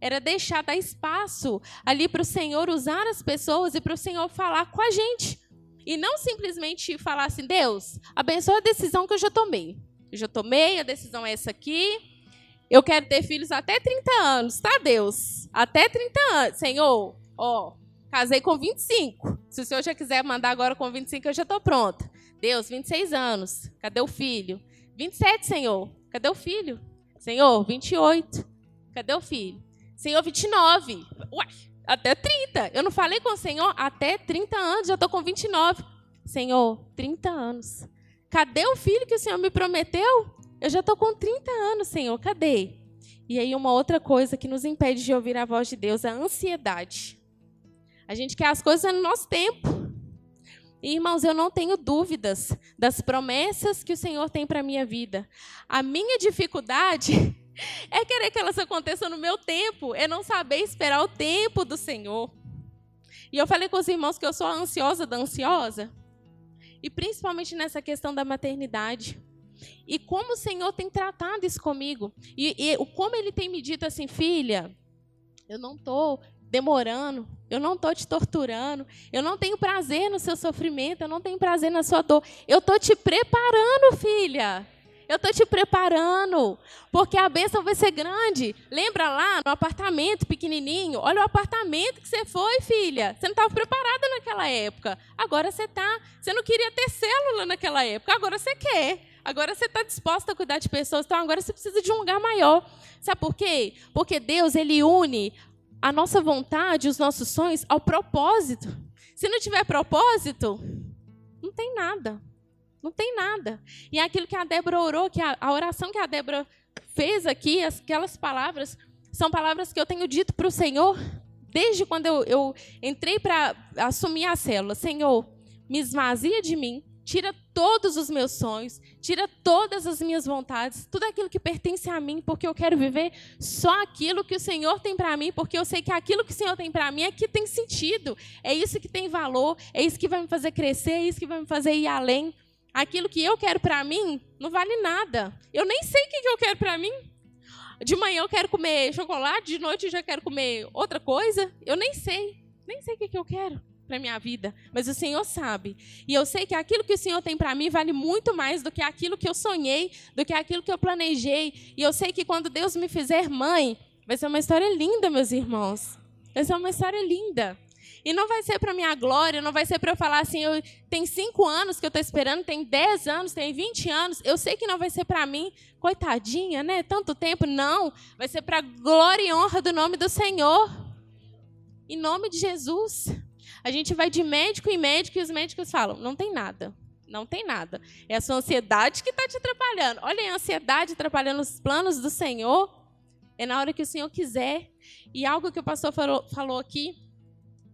Era deixar dar espaço ali para o Senhor usar as pessoas e para o Senhor falar com a gente. E não simplesmente falar assim, Deus, abençoa a decisão que eu já tomei. Eu já tomei, a decisão é essa aqui. Eu quero ter filhos até 30 anos, tá, Deus? Até 30 anos. Senhor, ó, casei com 25. Se o Senhor já quiser mandar agora com 25, eu já estou pronta. Deus, 26 anos. Cadê o filho? 27, Senhor. Cadê o filho? Senhor, 28. Cadê o filho? Senhor, 29. Ué, até 30. Eu não falei com o Senhor até 30 anos, já estou com 29. Senhor, 30 anos. Cadê o filho que o Senhor me prometeu? Eu já estou com 30 anos, Senhor, cadê? E aí, uma outra coisa que nos impede de ouvir a voz de Deus é a ansiedade. A gente quer as coisas no nosso tempo. E, irmãos, eu não tenho dúvidas das promessas que o Senhor tem para a minha vida. A minha dificuldade é querer que elas aconteçam no meu tempo, é não saber esperar o tempo do Senhor. E eu falei com os irmãos que eu sou a ansiosa da ansiosa. E principalmente nessa questão da maternidade. E como o Senhor tem tratado isso comigo. E, e como Ele tem me dito assim, filha, eu não estou demorando, eu não estou te torturando, eu não tenho prazer no seu sofrimento, eu não tenho prazer na sua dor. Eu estou te preparando, filha. Eu estou te preparando, porque a bênção vai ser grande. Lembra lá no apartamento pequenininho? Olha o apartamento que você foi, filha. Você não estava preparada naquela época. Agora você está. Você não queria ter célula naquela época. Agora você quer. Agora você está disposta a cuidar de pessoas. Então agora você precisa de um lugar maior. Sabe por quê? Porque Deus ele une a nossa vontade, os nossos sonhos ao propósito. Se não tiver propósito, não tem nada. Não tem nada. E é aquilo que a Débora orou, que a, a oração que a Débora fez aqui, aquelas palavras, são palavras que eu tenho dito para o Senhor desde quando eu, eu entrei para assumir a célula. Senhor, me esvazia de mim, tira todos os meus sonhos, tira todas as minhas vontades, tudo aquilo que pertence a mim, porque eu quero viver só aquilo que o Senhor tem para mim, porque eu sei que aquilo que o Senhor tem para mim é que tem sentido, é isso que tem valor, é isso que vai me fazer crescer, é isso que vai me fazer ir além. Aquilo que eu quero para mim não vale nada. Eu nem sei o que eu quero para mim. De manhã eu quero comer chocolate, de noite eu já quero comer outra coisa. Eu nem sei, nem sei o que eu quero para minha vida, mas o Senhor sabe. E eu sei que aquilo que o Senhor tem para mim vale muito mais do que aquilo que eu sonhei, do que aquilo que eu planejei. E eu sei que quando Deus me fizer mãe, vai ser uma história linda, meus irmãos. Vai ser uma história linda. E não vai ser para minha glória, não vai ser para eu falar assim, eu tem cinco anos que eu estou esperando, tem dez anos, tem vinte anos. Eu sei que não vai ser para mim, coitadinha, né? Tanto tempo, não. Vai ser para glória e honra do nome do Senhor. Em nome de Jesus. A gente vai de médico em médico e os médicos falam: não tem nada. Não tem nada. É a sua ansiedade que está te atrapalhando. Olha a ansiedade atrapalhando os planos do Senhor. É na hora que o Senhor quiser. E algo que o pastor falou, falou aqui: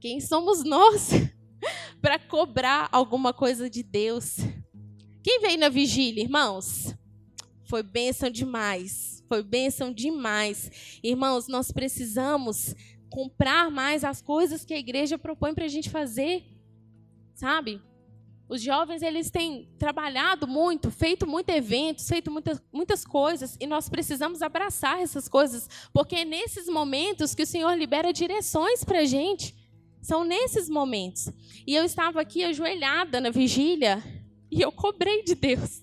quem somos nós para cobrar alguma coisa de Deus? Quem veio na vigília, irmãos? Foi bênção demais. Foi bênção demais. Irmãos, nós precisamos comprar mais as coisas que a igreja propõe para a gente fazer, sabe? Os jovens eles têm trabalhado muito, feito muitos eventos, feito muitas, muitas coisas, e nós precisamos abraçar essas coisas, porque é nesses momentos que o Senhor libera direções para a gente. São nesses momentos. E eu estava aqui ajoelhada na vigília e eu cobrei de Deus.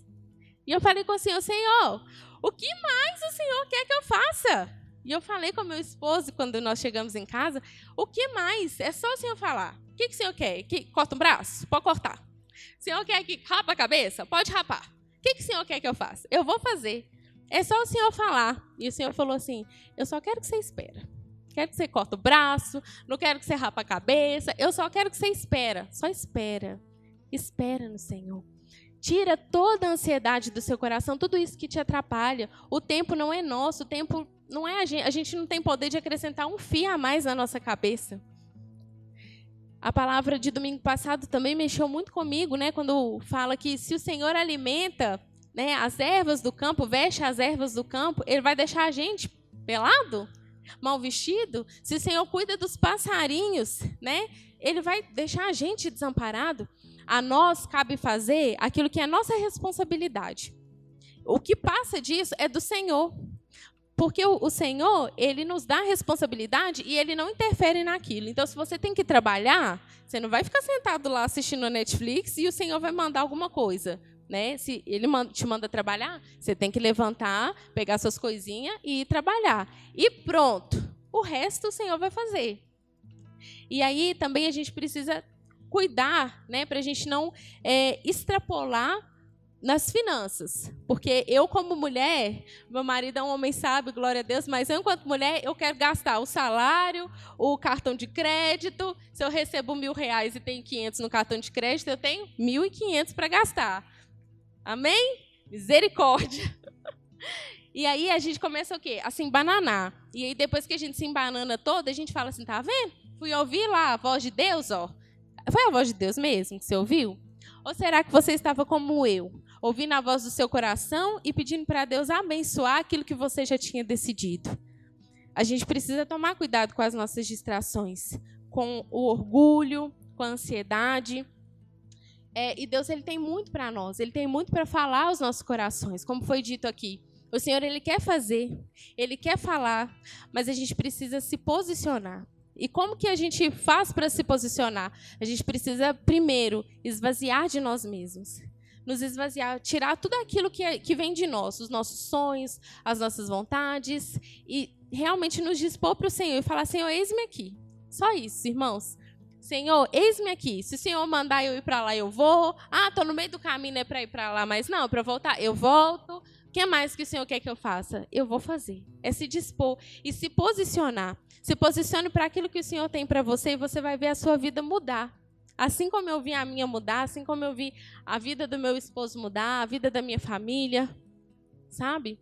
E eu falei com o Senhor, Senhor, o que mais o Senhor quer que eu faça? E eu falei com meu esposo quando nós chegamos em casa, o que mais? É só o senhor falar. O que, que o senhor quer? Que corta um braço? Pode cortar. O senhor quer que rapa a cabeça? Pode rapar. O que, que o senhor quer que eu faça? Eu vou fazer. É só o senhor falar. E o senhor falou assim: eu só quero que você espera. Quero que você corta o braço, não quero que você rapa a cabeça, eu só quero que você espera. Só espera. Espera no Senhor. Tira toda a ansiedade do seu coração, tudo isso que te atrapalha. O tempo não é nosso, o tempo não é a gente, a gente não tem poder de acrescentar um fio a mais na nossa cabeça. A palavra de domingo passado também mexeu muito comigo, né? Quando fala que se o Senhor alimenta né, as ervas do campo, veste as ervas do campo, Ele vai deixar a gente pelado, mal vestido. Se o Senhor cuida dos passarinhos, né? Ele vai deixar a gente desamparado. A nós cabe fazer aquilo que é nossa responsabilidade. O que passa disso é do Senhor. Porque o, o, Senhor, ele nos dá responsabilidade e ele não interfere naquilo. Então, se você tem que trabalhar, você não vai ficar sentado lá assistindo a Netflix e o Senhor vai mandar alguma coisa. Né? Se ele te manda trabalhar, você tem que levantar, pegar suas coisinhas e ir trabalhar. E pronto. O resto o Senhor vai fazer. E aí também a gente precisa cuidar, né, para a gente não é, extrapolar nas finanças. Porque eu, como mulher, meu marido é um homem sábio, glória a Deus, mas eu, enquanto mulher, eu quero gastar o salário, o cartão de crédito. Se eu recebo mil reais e tenho 500 no cartão de crédito, eu tenho mil e quinhentos para gastar. Amém? Misericórdia. E aí a gente começa o quê? A se embananar. E aí depois que a gente se embanana toda, a gente fala assim, tá vendo? Fui ouvir lá a voz de Deus, ó. Foi a voz de Deus mesmo que você ouviu? Ou será que você estava como eu? Ouvindo a voz do seu coração e pedindo para Deus abençoar aquilo que você já tinha decidido. A gente precisa tomar cuidado com as nossas distrações, com o orgulho, com a ansiedade. É, e Deus ele tem muito para nós, ele tem muito para falar aos nossos corações, como foi dito aqui. O Senhor ele quer fazer, ele quer falar, mas a gente precisa se posicionar. E como que a gente faz para se posicionar? A gente precisa primeiro esvaziar de nós mesmos nos esvaziar, tirar tudo aquilo que, é, que vem de nós, os nossos sonhos, as nossas vontades, e realmente nos dispor para o Senhor e falar: Senhor, eis-me aqui. Só isso, irmãos. Senhor, eis-me aqui. Se o Senhor mandar eu ir para lá, eu vou. Ah, estou no meio do caminho, é para ir para lá, mas não, para voltar, eu volto. O que mais que o Senhor quer que eu faça? Eu vou fazer. É se dispor e se posicionar. Se posicione para aquilo que o Senhor tem para você e você vai ver a sua vida mudar. Assim como eu vi a minha mudar, assim como eu vi a vida do meu esposo mudar, a vida da minha família, sabe?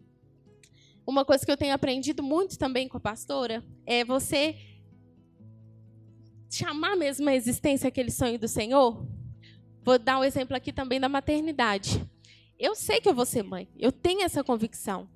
Uma coisa que eu tenho aprendido muito também com a pastora é você chamar mesmo a existência aquele sonho do Senhor. vou dar um exemplo aqui também da maternidade. Eu sei que eu vou ser mãe, eu tenho essa convicção.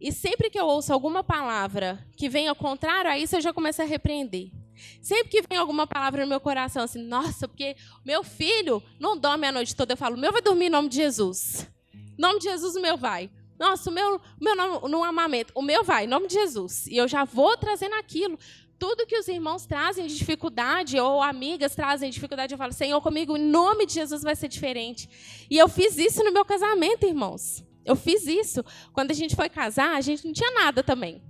E sempre que eu ouço alguma palavra que venha contrário a isso, eu já começo a repreender. Sempre que vem alguma palavra no meu coração, assim, nossa, porque meu filho não dorme a noite toda, eu falo, meu vai dormir em nome de Jesus. Em nome de Jesus, o meu vai. Nossa, o meu, meu não, não amamento, o meu vai, em nome de Jesus. E eu já vou trazendo aquilo. Tudo que os irmãos trazem de dificuldade, ou amigas trazem de dificuldade, eu falo, Senhor, comigo, em nome de Jesus vai ser diferente. E eu fiz isso no meu casamento, irmãos. Eu fiz isso. Quando a gente foi casar, a gente não tinha nada também.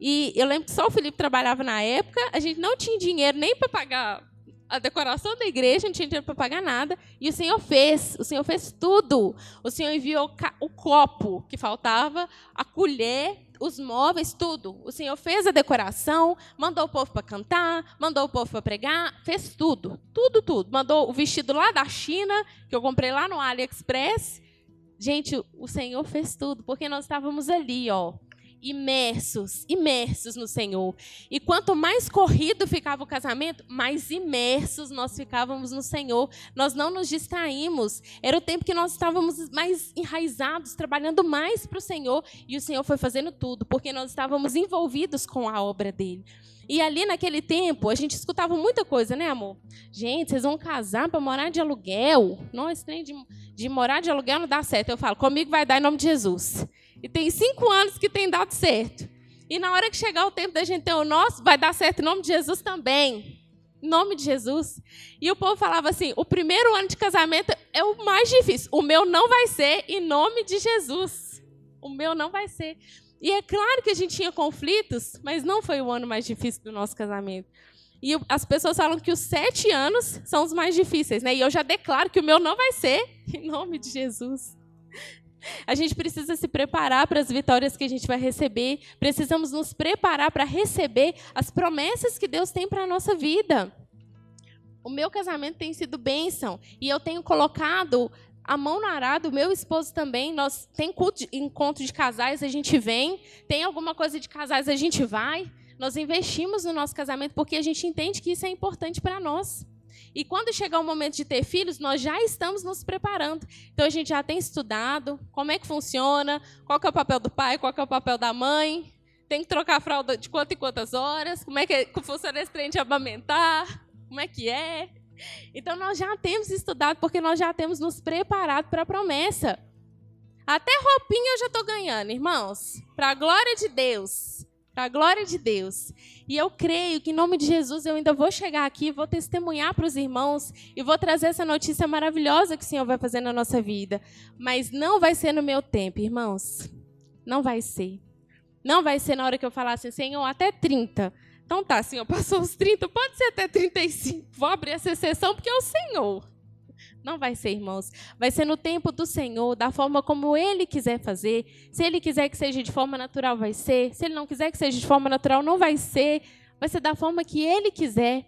E eu lembro que só o Felipe trabalhava na época, a gente não tinha dinheiro nem para pagar a decoração da igreja, não tinha dinheiro para pagar nada. E o Senhor fez, o Senhor fez tudo. O Senhor enviou o copo que faltava, a colher, os móveis, tudo. O Senhor fez a decoração, mandou o povo para cantar, mandou o povo para pregar, fez tudo. Tudo, tudo. Mandou o vestido lá da China, que eu comprei lá no AliExpress. Gente, o Senhor fez tudo, porque nós estávamos ali, ó imersos, imersos no Senhor. E quanto mais corrido ficava o casamento, mais imersos nós ficávamos no Senhor. Nós não nos distraímos. Era o tempo que nós estávamos mais enraizados, trabalhando mais para o Senhor. E o Senhor foi fazendo tudo, porque nós estávamos envolvidos com a obra dele. E ali naquele tempo, a gente escutava muita coisa, né, amor? Gente, vocês vão casar para morar de aluguel? Não, esse trem de, de morar de aluguel não dá certo. Eu falo, comigo vai dar em nome de Jesus. E tem cinco anos que tem dado certo. E na hora que chegar o tempo da gente ter o nosso, vai dar certo em nome de Jesus também. Em nome de Jesus. E o povo falava assim: o primeiro ano de casamento é o mais difícil. O meu não vai ser em nome de Jesus. O meu não vai ser. E é claro que a gente tinha conflitos, mas não foi o ano mais difícil do nosso casamento. E as pessoas falam que os sete anos são os mais difíceis, né? E eu já declaro que o meu não vai ser, em nome de Jesus. A gente precisa se preparar para as vitórias que a gente vai receber. Precisamos nos preparar para receber as promessas que Deus tem para a nossa vida. O meu casamento tem sido bênção. E eu tenho colocado a mão no arado, o meu esposo também. Nós tem encontro de casais, a gente vem. Tem alguma coisa de casais, a gente vai. Nós investimos no nosso casamento porque a gente entende que isso é importante para nós. E quando chegar o momento de ter filhos, nós já estamos nos preparando. Então a gente já tem estudado como é que funciona, qual que é o papel do pai, qual que é o papel da mãe, tem que trocar a fralda de quanto em quantas horas, como é que funciona esse trem de amamentar, como é que é. Então nós já temos estudado, porque nós já temos nos preparado para a promessa. Até roupinha eu já estou ganhando, irmãos. Para a glória de Deus. Para a glória de Deus. E eu creio que, em nome de Jesus, eu ainda vou chegar aqui, vou testemunhar para os irmãos e vou trazer essa notícia maravilhosa que o Senhor vai fazer na nossa vida. Mas não vai ser no meu tempo, irmãos. Não vai ser. Não vai ser na hora que eu falar assim, Senhor, até 30. Então tá, Senhor, passou os 30, pode ser até 35. Vou abrir essa exceção porque é o Senhor. Não vai ser, irmãos. Vai ser no tempo do Senhor, da forma como Ele quiser fazer. Se Ele quiser que seja de forma natural, vai ser. Se Ele não quiser que seja de forma natural, não vai ser. Vai ser da forma que Ele quiser.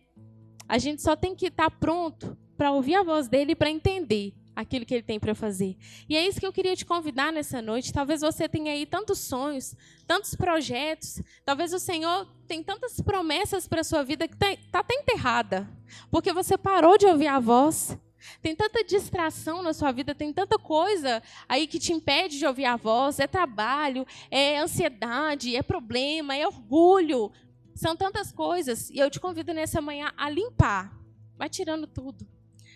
A gente só tem que estar pronto para ouvir a voz dele e para entender aquilo que ele tem para fazer. E é isso que eu queria te convidar nessa noite. Talvez você tenha aí tantos sonhos, tantos projetos. Talvez o Senhor tenha tantas promessas para a sua vida que está tá até enterrada. Porque você parou de ouvir a voz. Tem tanta distração na sua vida, tem tanta coisa aí que te impede de ouvir a voz. É trabalho, é ansiedade, é problema, é orgulho. São tantas coisas. E eu te convido nessa manhã a limpar. Vai tirando tudo.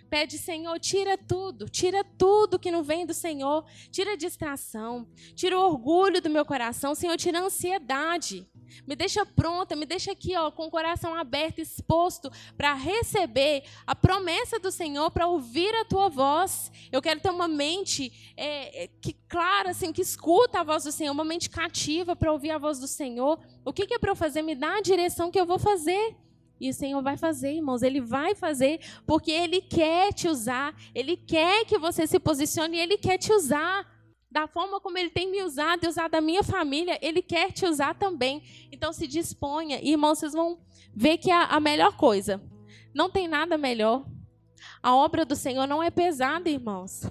Pede, Senhor, tira tudo, tira tudo que não vem do Senhor, tira a distração, tira o orgulho do meu coração, Senhor, tira a ansiedade. Me deixa pronta, me deixa aqui, ó, com o coração aberto, exposto para receber a promessa do Senhor, para ouvir a tua voz. Eu quero ter uma mente é, é que clara, assim, que escuta a voz do Senhor, uma mente cativa para ouvir a voz do Senhor. O que, que é para eu fazer? Me dá a direção que eu vou fazer. E o Senhor vai fazer, irmãos, Ele vai fazer, porque Ele quer te usar, Ele quer que você se posicione, Ele quer te usar. Da forma como Ele tem me usado e usado a minha família, Ele quer te usar também. Então se disponha. E, irmãos, vocês vão ver que é a melhor coisa. Não tem nada melhor. A obra do Senhor não é pesada, irmãos.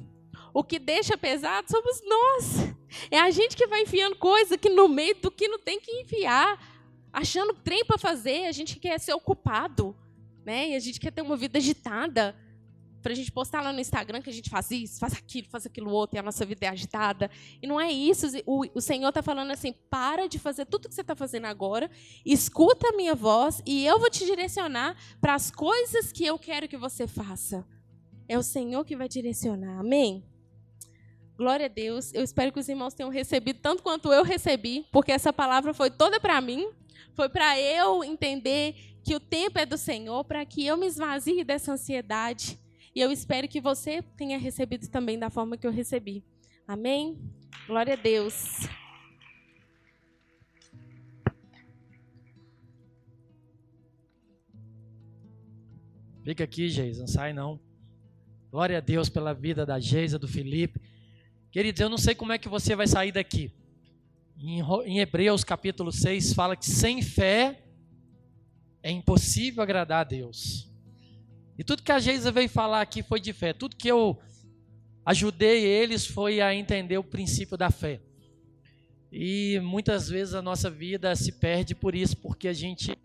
O que deixa pesado somos nós. É a gente que vai enfiando coisa que no meio do que não tem que enfiar achando trem para fazer, a gente quer ser ocupado, né? E a gente quer ter uma vida agitada. Para a gente postar lá no Instagram que a gente faz isso, faz aquilo, faz aquilo outro, e a nossa vida é agitada. E não é isso. O, o Senhor está falando assim: para de fazer tudo que você está fazendo agora, escuta a minha voz e eu vou te direcionar para as coisas que eu quero que você faça. É o Senhor que vai direcionar. Amém? Glória a Deus. Eu espero que os irmãos tenham recebido tanto quanto eu recebi, porque essa palavra foi toda para mim. Foi para eu entender que o tempo é do Senhor, para que eu me esvazie dessa ansiedade. E eu espero que você tenha recebido também da forma que eu recebi. Amém? Glória a Deus. Fica aqui, Geisa, não sai não. Glória a Deus pela vida da Geisa, do Felipe. Queridos, eu não sei como é que você vai sair daqui. Em Hebreus capítulo 6 fala que sem fé é impossível agradar a Deus. E tudo que a Geisa veio falar aqui foi de fé. Tudo que eu ajudei eles foi a entender o princípio da fé. E muitas vezes a nossa vida se perde por isso, porque a gente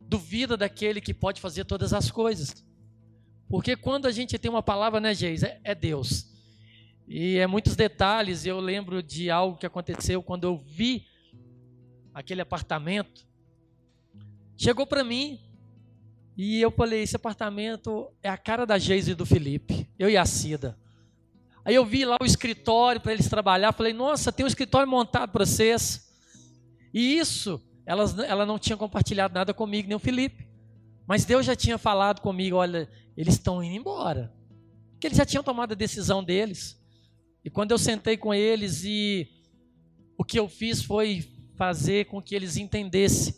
duvida daquele que pode fazer todas as coisas. Porque quando a gente tem uma palavra, né, Geisa? É, Deus. E é muitos detalhes. Eu lembro de algo que aconteceu quando eu vi aquele apartamento. Chegou para mim e eu falei: esse apartamento é a cara da Geise e do Felipe, eu e a Cida. Aí eu vi lá o escritório para eles trabalhar. Falei: nossa, tem um escritório montado para vocês. E isso, elas, ela não tinha compartilhado nada comigo, nem o Felipe. Mas Deus já tinha falado comigo: olha, eles estão indo embora. Porque eles já tinham tomado a decisão deles. E quando eu sentei com eles e o que eu fiz foi fazer com que eles entendessem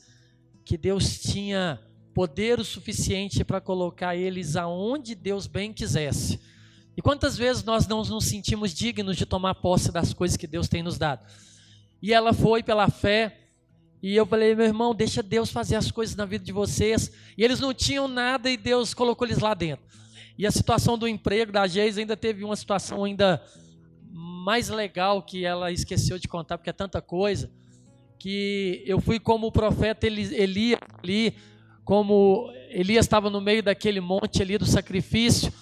que Deus tinha poder o suficiente para colocar eles aonde Deus bem quisesse. E quantas vezes nós não nos sentimos dignos de tomar posse das coisas que Deus tem nos dado? E ela foi pela fé, e eu falei, meu irmão, deixa Deus fazer as coisas na vida de vocês. E eles não tinham nada e Deus colocou eles lá dentro. E a situação do emprego da Geis ainda teve uma situação ainda mais legal que ela esqueceu de contar, porque é tanta coisa, que eu fui como o profeta Elias ali, como Elias estava no meio daquele monte ali do sacrifício,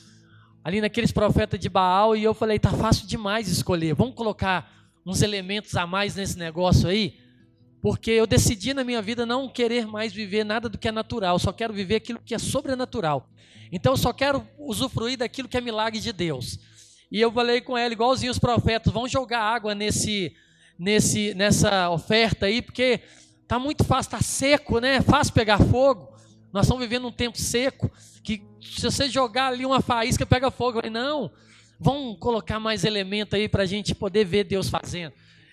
ali naqueles profetas de Baal, e eu falei, tá fácil demais escolher, vamos colocar uns elementos a mais nesse negócio aí, porque eu decidi na minha vida não querer mais viver nada do que é natural, só quero viver aquilo que é sobrenatural. Então eu só quero usufruir daquilo que é milagre de Deus. E eu falei com ela, igualzinho os profetas, vão jogar água nesse, nesse, nessa oferta aí, porque tá muito fácil, tá seco, né? Fácil pegar fogo. Nós estamos vivendo um tempo seco, que se você jogar ali uma faísca, pega fogo. Eu falei, não, vamos colocar mais elemento aí para a gente poder ver Deus fazendo.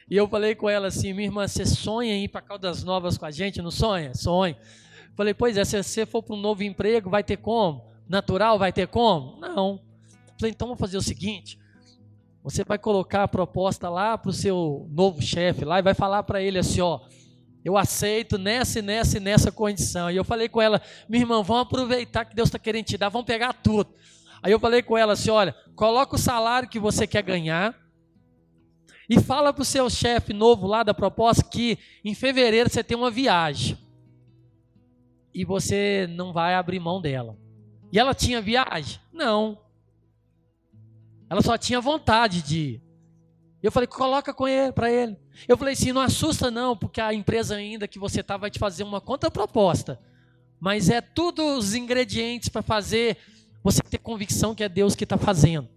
E eu falei com ela assim, minha irmã, você sonha em ir para Caldas Novas com a gente, não sonha? Sonho. Falei, pois é, se você for para um novo emprego, vai ter como? Natural, vai ter como? Não. Falei, então vamos fazer o seguinte: você vai colocar a proposta lá para o seu novo chefe lá e vai falar para ele assim: ó, eu aceito nessa e nessa e nessa condição. E eu falei com ela, minha irmã, vamos aproveitar que Deus está querendo te dar, vamos pegar tudo. Aí eu falei com ela assim: olha, coloca o salário que você quer ganhar. E fala para o seu chefe novo lá da proposta que em fevereiro você tem uma viagem. E você não vai abrir mão dela. E ela tinha viagem? Não. Ela só tinha vontade de ir. Eu falei, coloca com ele, para ele. Eu falei assim, não assusta não, porque a empresa ainda que você tá vai te fazer uma contraproposta. Mas é tudo os ingredientes para fazer você ter convicção que é Deus que está fazendo.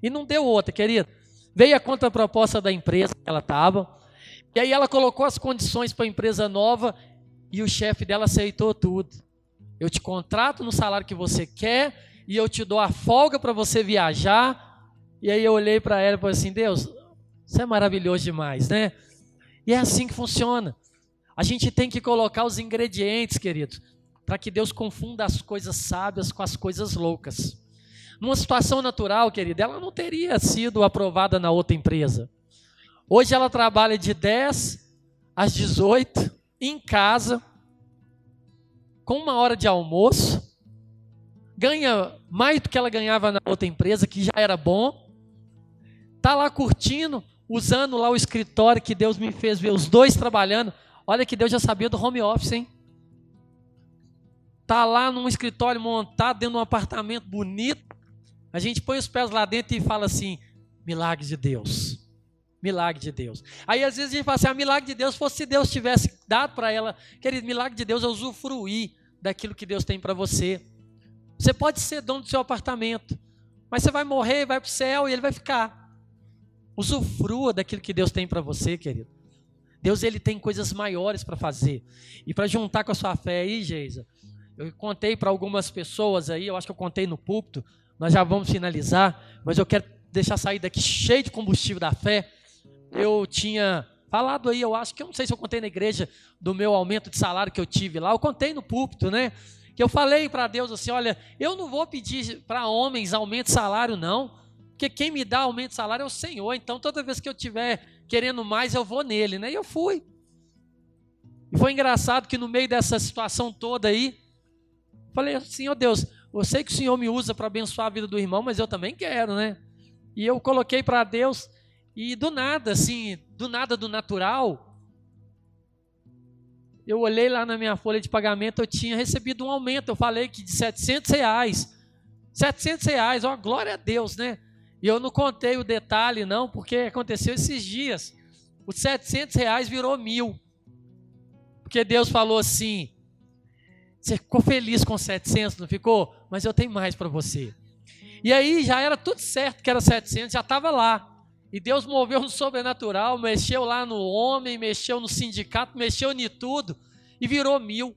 E não deu outra, querida. Veio a contraproposta da empresa que ela estava. E aí ela colocou as condições para a empresa nova e o chefe dela aceitou tudo. Eu te contrato no salário que você quer e eu te dou a folga para você viajar e aí eu olhei para ela e falei assim: Deus, você é maravilhoso demais, né? E é assim que funciona. A gente tem que colocar os ingredientes, querido, para que Deus confunda as coisas sábias com as coisas loucas. Numa situação natural, querida, ela não teria sido aprovada na outra empresa. Hoje ela trabalha de 10 às 18 em casa, com uma hora de almoço, ganha mais do que ela ganhava na outra empresa, que já era bom, Está lá curtindo, usando lá o escritório que Deus me fez ver os dois trabalhando. Olha que Deus já sabia do home office, hein? Tá lá num escritório montado dentro de um apartamento bonito, A gente põe os pés lá dentro e fala assim: milagre de Deus. Milagre de Deus. Aí às vezes a gente fala assim: ah, milagre de Deus fosse se Deus tivesse dado para ela. Querido, milagre de Deus é usufruir daquilo que Deus tem para você. Você pode ser dono do seu apartamento, mas você vai morrer, vai para o céu e ele vai ficar. Usufrua daquilo que Deus tem para você, querido. Deus ele tem coisas maiores para fazer. E para juntar com a sua fé aí, Geisa, eu contei para algumas pessoas aí, eu acho que eu contei no púlpito, nós já vamos finalizar, mas eu quero deixar sair daqui cheio de combustível da fé. Eu tinha falado aí, eu acho que eu não sei se eu contei na igreja do meu aumento de salário que eu tive lá, eu contei no púlpito, né? Que eu falei para Deus assim: olha, eu não vou pedir para homens aumento de salário, não, porque quem me dá aumento de salário é o Senhor, então toda vez que eu tiver querendo mais, eu vou nele, né? E eu fui. E foi engraçado que no meio dessa situação toda aí, falei assim, oh Deus, eu sei que o Senhor me usa para abençoar a vida do irmão, mas eu também quero, né? E eu coloquei para Deus, e do nada, assim, do nada do natural, eu olhei lá na minha folha de pagamento, eu tinha recebido um aumento, eu falei que de 700 reais, 700 reais, ó, glória a Deus, né? E eu não contei o detalhe, não, porque aconteceu esses dias. Os 700 reais virou mil. Porque Deus falou assim: você ficou feliz com 700, não ficou? Mas eu tenho mais para você. E aí já era tudo certo que era 700, já estava lá. E Deus moveu no sobrenatural, mexeu lá no homem, mexeu no sindicato, mexeu em tudo e virou mil.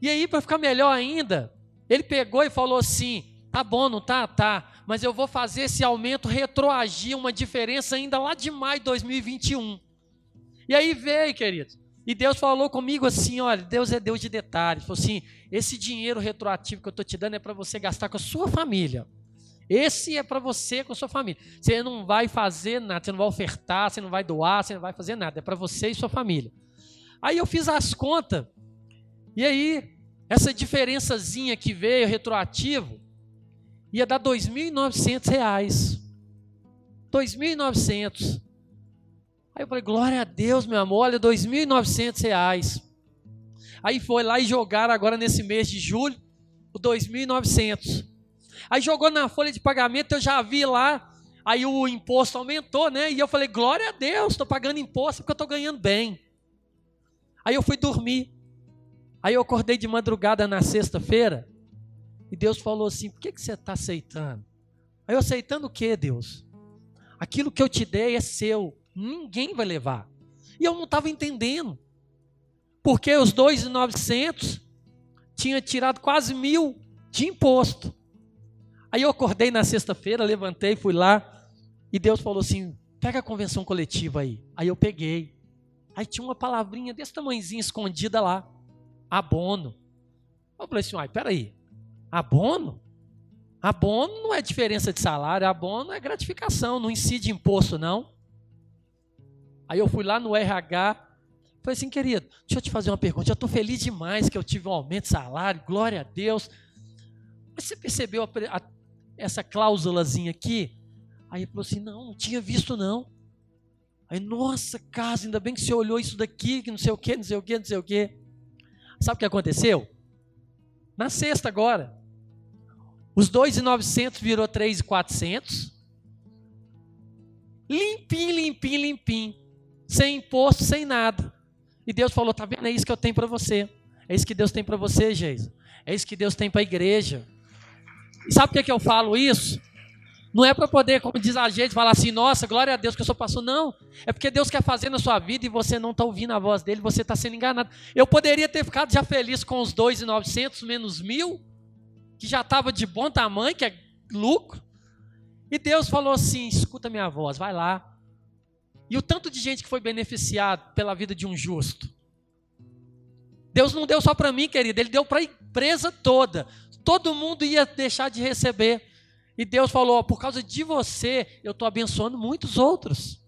E aí, para ficar melhor ainda, ele pegou e falou assim: tá bom, não tá? Tá mas eu vou fazer esse aumento retroagir uma diferença ainda lá de maio de 2021. E aí veio, querido. E Deus falou comigo assim: olha, Deus é Deus de detalhes. Falou assim: esse dinheiro retroativo que eu estou te dando é para você gastar com a sua família. Esse é para você com a sua família. Você não vai fazer nada, você não vai ofertar, você não vai doar, você não vai fazer nada. É para você e sua família. Aí eu fiz as contas. E aí, essa diferençazinha que veio retroativo, ia dar R$ 2.900. 2.900. Aí eu falei, glória a Deus, meu amor, olha, R$ 2.900. Aí foi lá e jogaram agora nesse mês de julho o 2.900. Aí jogou na folha de pagamento, eu já vi lá, aí o imposto aumentou, né? E eu falei, glória a Deus, estou pagando imposto porque eu estou ganhando bem. Aí eu fui dormir. Aí eu acordei de madrugada na sexta-feira, e Deus falou assim: por que, que você está aceitando? Aí eu aceitando o que, Deus? Aquilo que eu te dei é seu, ninguém vai levar. E eu não estava entendendo. Porque os 2,900 tinha tirado quase mil de imposto. Aí eu acordei na sexta-feira, levantei, fui lá, e Deus falou assim: pega a convenção coletiva aí. Aí eu peguei. Aí tinha uma palavrinha desse tamanhozinho escondida lá. Abono. Eu falei assim, ai, peraí. Abono? Abono não é diferença de salário, abono é gratificação, não incide imposto, não. Aí eu fui lá no RH, falei assim, querido, deixa eu te fazer uma pergunta. Eu estou feliz demais que eu tive um aumento de salário, glória a Deus. Mas você percebeu a, a, essa cláusulazinha aqui? Aí ele falou assim: não, não tinha visto não. Aí, nossa, casa, ainda bem que você olhou isso daqui, que não sei o que, não sei o que, não sei o que. Sabe o que aconteceu? Na sexta agora, os 2,900 virou 3,400. Limpinho, limpinho, limpinho. Sem imposto, sem nada. E Deus falou: tá vendo? É isso que eu tenho para você. É isso que Deus tem para você, Geisa. É isso que Deus tem para a igreja. E sabe por que, que eu falo isso? Não é para poder, como diz a gente, falar assim, nossa, glória a Deus que eu sou pastor. Não. É porque Deus quer fazer na sua vida e você não está ouvindo a voz dele, você está sendo enganado. Eu poderia ter ficado já feliz com os 2,900 menos mil, que já estava de bom tamanho, que é lucro. E Deus falou assim: escuta minha voz, vai lá. E o tanto de gente que foi beneficiado pela vida de um justo. Deus não deu só para mim, querido, Ele deu para a empresa toda. Todo mundo ia deixar de receber. E Deus falou: por causa de você, eu estou abençoando muitos outros.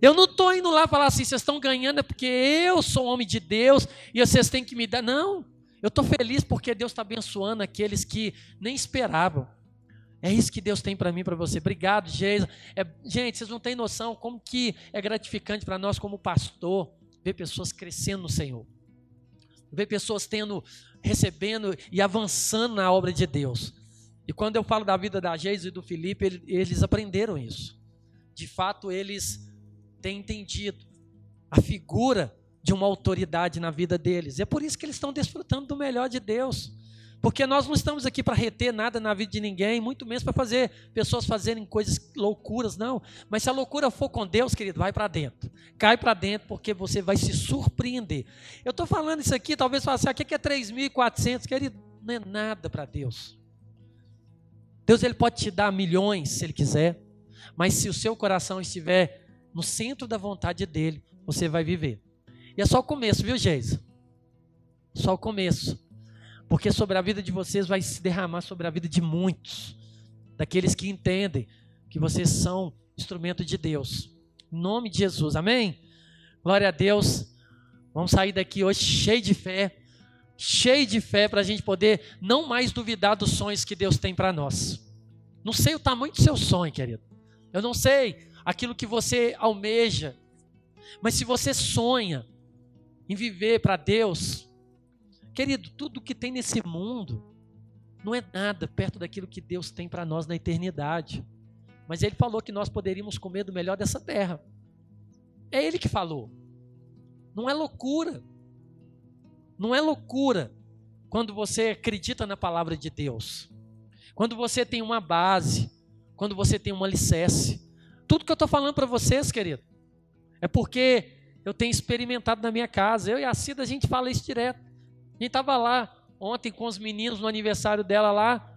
Eu não estou indo lá falar assim, vocês estão ganhando é porque eu sou homem de Deus e vocês têm que me dar. Não. Eu estou feliz porque Deus está abençoando aqueles que nem esperavam. É isso que Deus tem para mim, para você. Obrigado, Jesus. É, gente, vocês não têm noção como que é gratificante para nós como pastor ver pessoas crescendo no Senhor. Ver pessoas tendo, recebendo e avançando na obra de Deus. E quando eu falo da vida da Geisa e do Felipe, eles aprenderam isso. De fato, eles têm entendido a figura de uma autoridade na vida deles. É por isso que eles estão desfrutando do melhor de Deus. Porque nós não estamos aqui para reter nada na vida de ninguém, muito menos para fazer pessoas fazerem coisas loucuras, não. Mas se a loucura for com Deus, querido, vai para dentro. Cai para dentro, porque você vai se surpreender. Eu estou falando isso aqui, talvez você assim, aqui que é 3.400, querido, não é nada para Deus. Deus ele pode te dar milhões, se Ele quiser, mas se o seu coração estiver no centro da vontade dEle, você vai viver. E é só o começo, viu, Geisa? Só o começo. Porque sobre a vida de vocês vai se derramar sobre a vida de muitos, daqueles que entendem que vocês são instrumento de Deus. Em nome de Jesus, amém? Glória a Deus. Vamos sair daqui hoje cheio de fé, cheio de fé para a gente poder não mais duvidar dos sonhos que Deus tem para nós. Não sei o tamanho do seu sonho, querido. Eu não sei aquilo que você almeja. Mas se você sonha em viver para Deus, Querido, tudo que tem nesse mundo não é nada perto daquilo que Deus tem para nós na eternidade. Mas Ele falou que nós poderíamos comer do melhor dessa terra. É Ele que falou. Não é loucura. Não é loucura quando você acredita na palavra de Deus. Quando você tem uma base, quando você tem um alicerce. Tudo que eu estou falando para vocês, querido, é porque eu tenho experimentado na minha casa. Eu e a Cida, a gente fala isso direto. A gente estava lá ontem com os meninos no aniversário dela lá,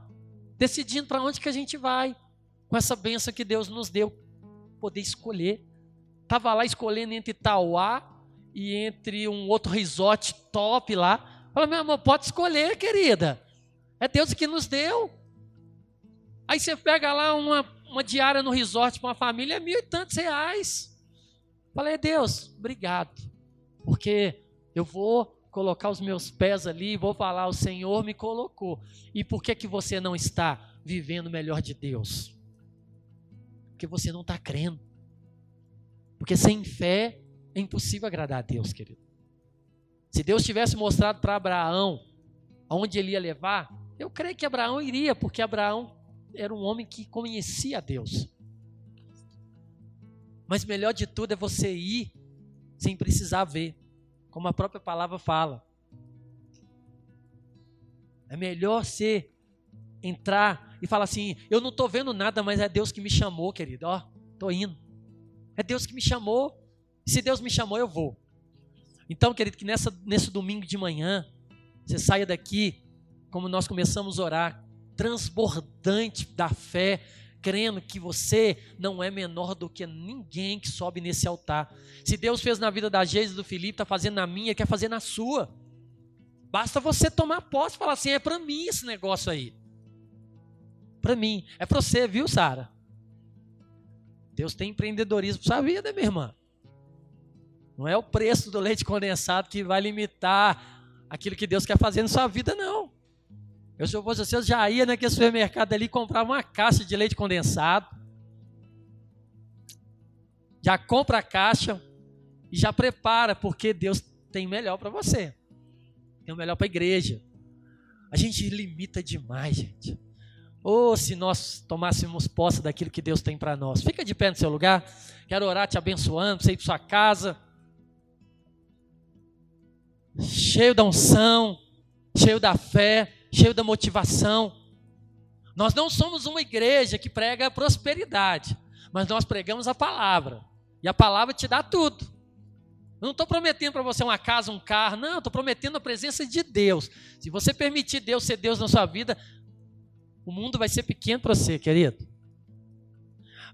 decidindo para onde que a gente vai, com essa benção que Deus nos deu, poder escolher. Estava lá escolhendo entre Itauá e entre um outro resort top lá. Falei, meu amor, pode escolher, querida. É Deus que nos deu. Aí você pega lá uma, uma diária no resort para uma família, é mil e tantos reais. Falei, Deus, obrigado. Porque eu vou colocar os meus pés ali vou falar: o Senhor me colocou. E por que, que você não está vivendo o melhor de Deus? Porque você não está crendo. Porque sem fé é impossível agradar a Deus, querido. Se Deus tivesse mostrado para Abraão aonde ele ia levar, eu creio que Abraão iria, porque Abraão era um homem que conhecia Deus. Mas melhor de tudo é você ir sem precisar ver como a própria palavra fala. É melhor você entrar e falar assim: eu não estou vendo nada, mas é Deus que me chamou, querido. Ó, estou indo. É Deus que me chamou. Se Deus me chamou, eu vou. Então, querido, que nessa, nesse domingo de manhã, você saia daqui, como nós começamos a orar, transbordante da fé, crendo que você não é menor do que ninguém que sobe nesse altar. Se Deus fez na vida da Geisa e do Felipe, está fazendo na minha, quer fazer na sua. Basta você tomar posse e falar assim: é para mim esse negócio aí. Para mim. É para você, viu, Sara? Deus tem empreendedorismo para sua vida, minha irmã. Não é o preço do leite condensado que vai limitar aquilo que Deus quer fazer na sua vida, não. Eu, se eu fosse você, eu já ia naquele supermercado ali comprar uma caixa de leite condensado. Já compra a caixa e já prepara, porque Deus tem melhor para você. Tem o melhor para a igreja. A gente limita demais, gente. Ou oh, se nós tomássemos posse daquilo que Deus tem para nós. Fica de pé no seu lugar. Quero orar te abençoando, você ir para sua casa. Cheio da unção, cheio da fé cheio da motivação. Nós não somos uma igreja que prega a prosperidade, mas nós pregamos a palavra. E a palavra te dá tudo. Eu não estou prometendo para você uma casa, um carro, não, estou prometendo a presença de Deus. Se você permitir Deus ser Deus na sua vida, o mundo vai ser pequeno para você, querido.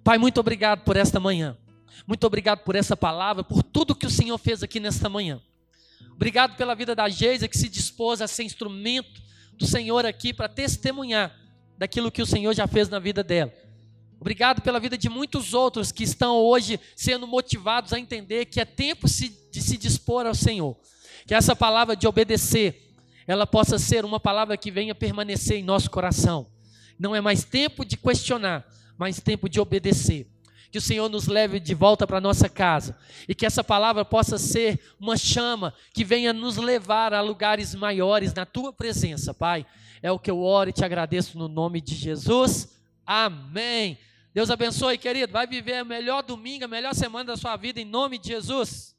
Pai, muito obrigado por esta manhã. Muito obrigado por essa palavra, por tudo que o Senhor fez aqui nesta manhã. Obrigado pela vida da Geisa que se dispôs a ser instrumento do Senhor aqui para testemunhar daquilo que o Senhor já fez na vida dela. Obrigado pela vida de muitos outros que estão hoje sendo motivados a entender que é tempo de se dispor ao Senhor. Que essa palavra de obedecer, ela possa ser uma palavra que venha permanecer em nosso coração. Não é mais tempo de questionar, mas tempo de obedecer. Que o Senhor nos leve de volta para nossa casa e que essa palavra possa ser uma chama que venha nos levar a lugares maiores na tua presença, Pai. É o que eu oro e te agradeço no nome de Jesus. Amém. Deus abençoe, querido. Vai viver o melhor domingo, a melhor semana da sua vida em nome de Jesus.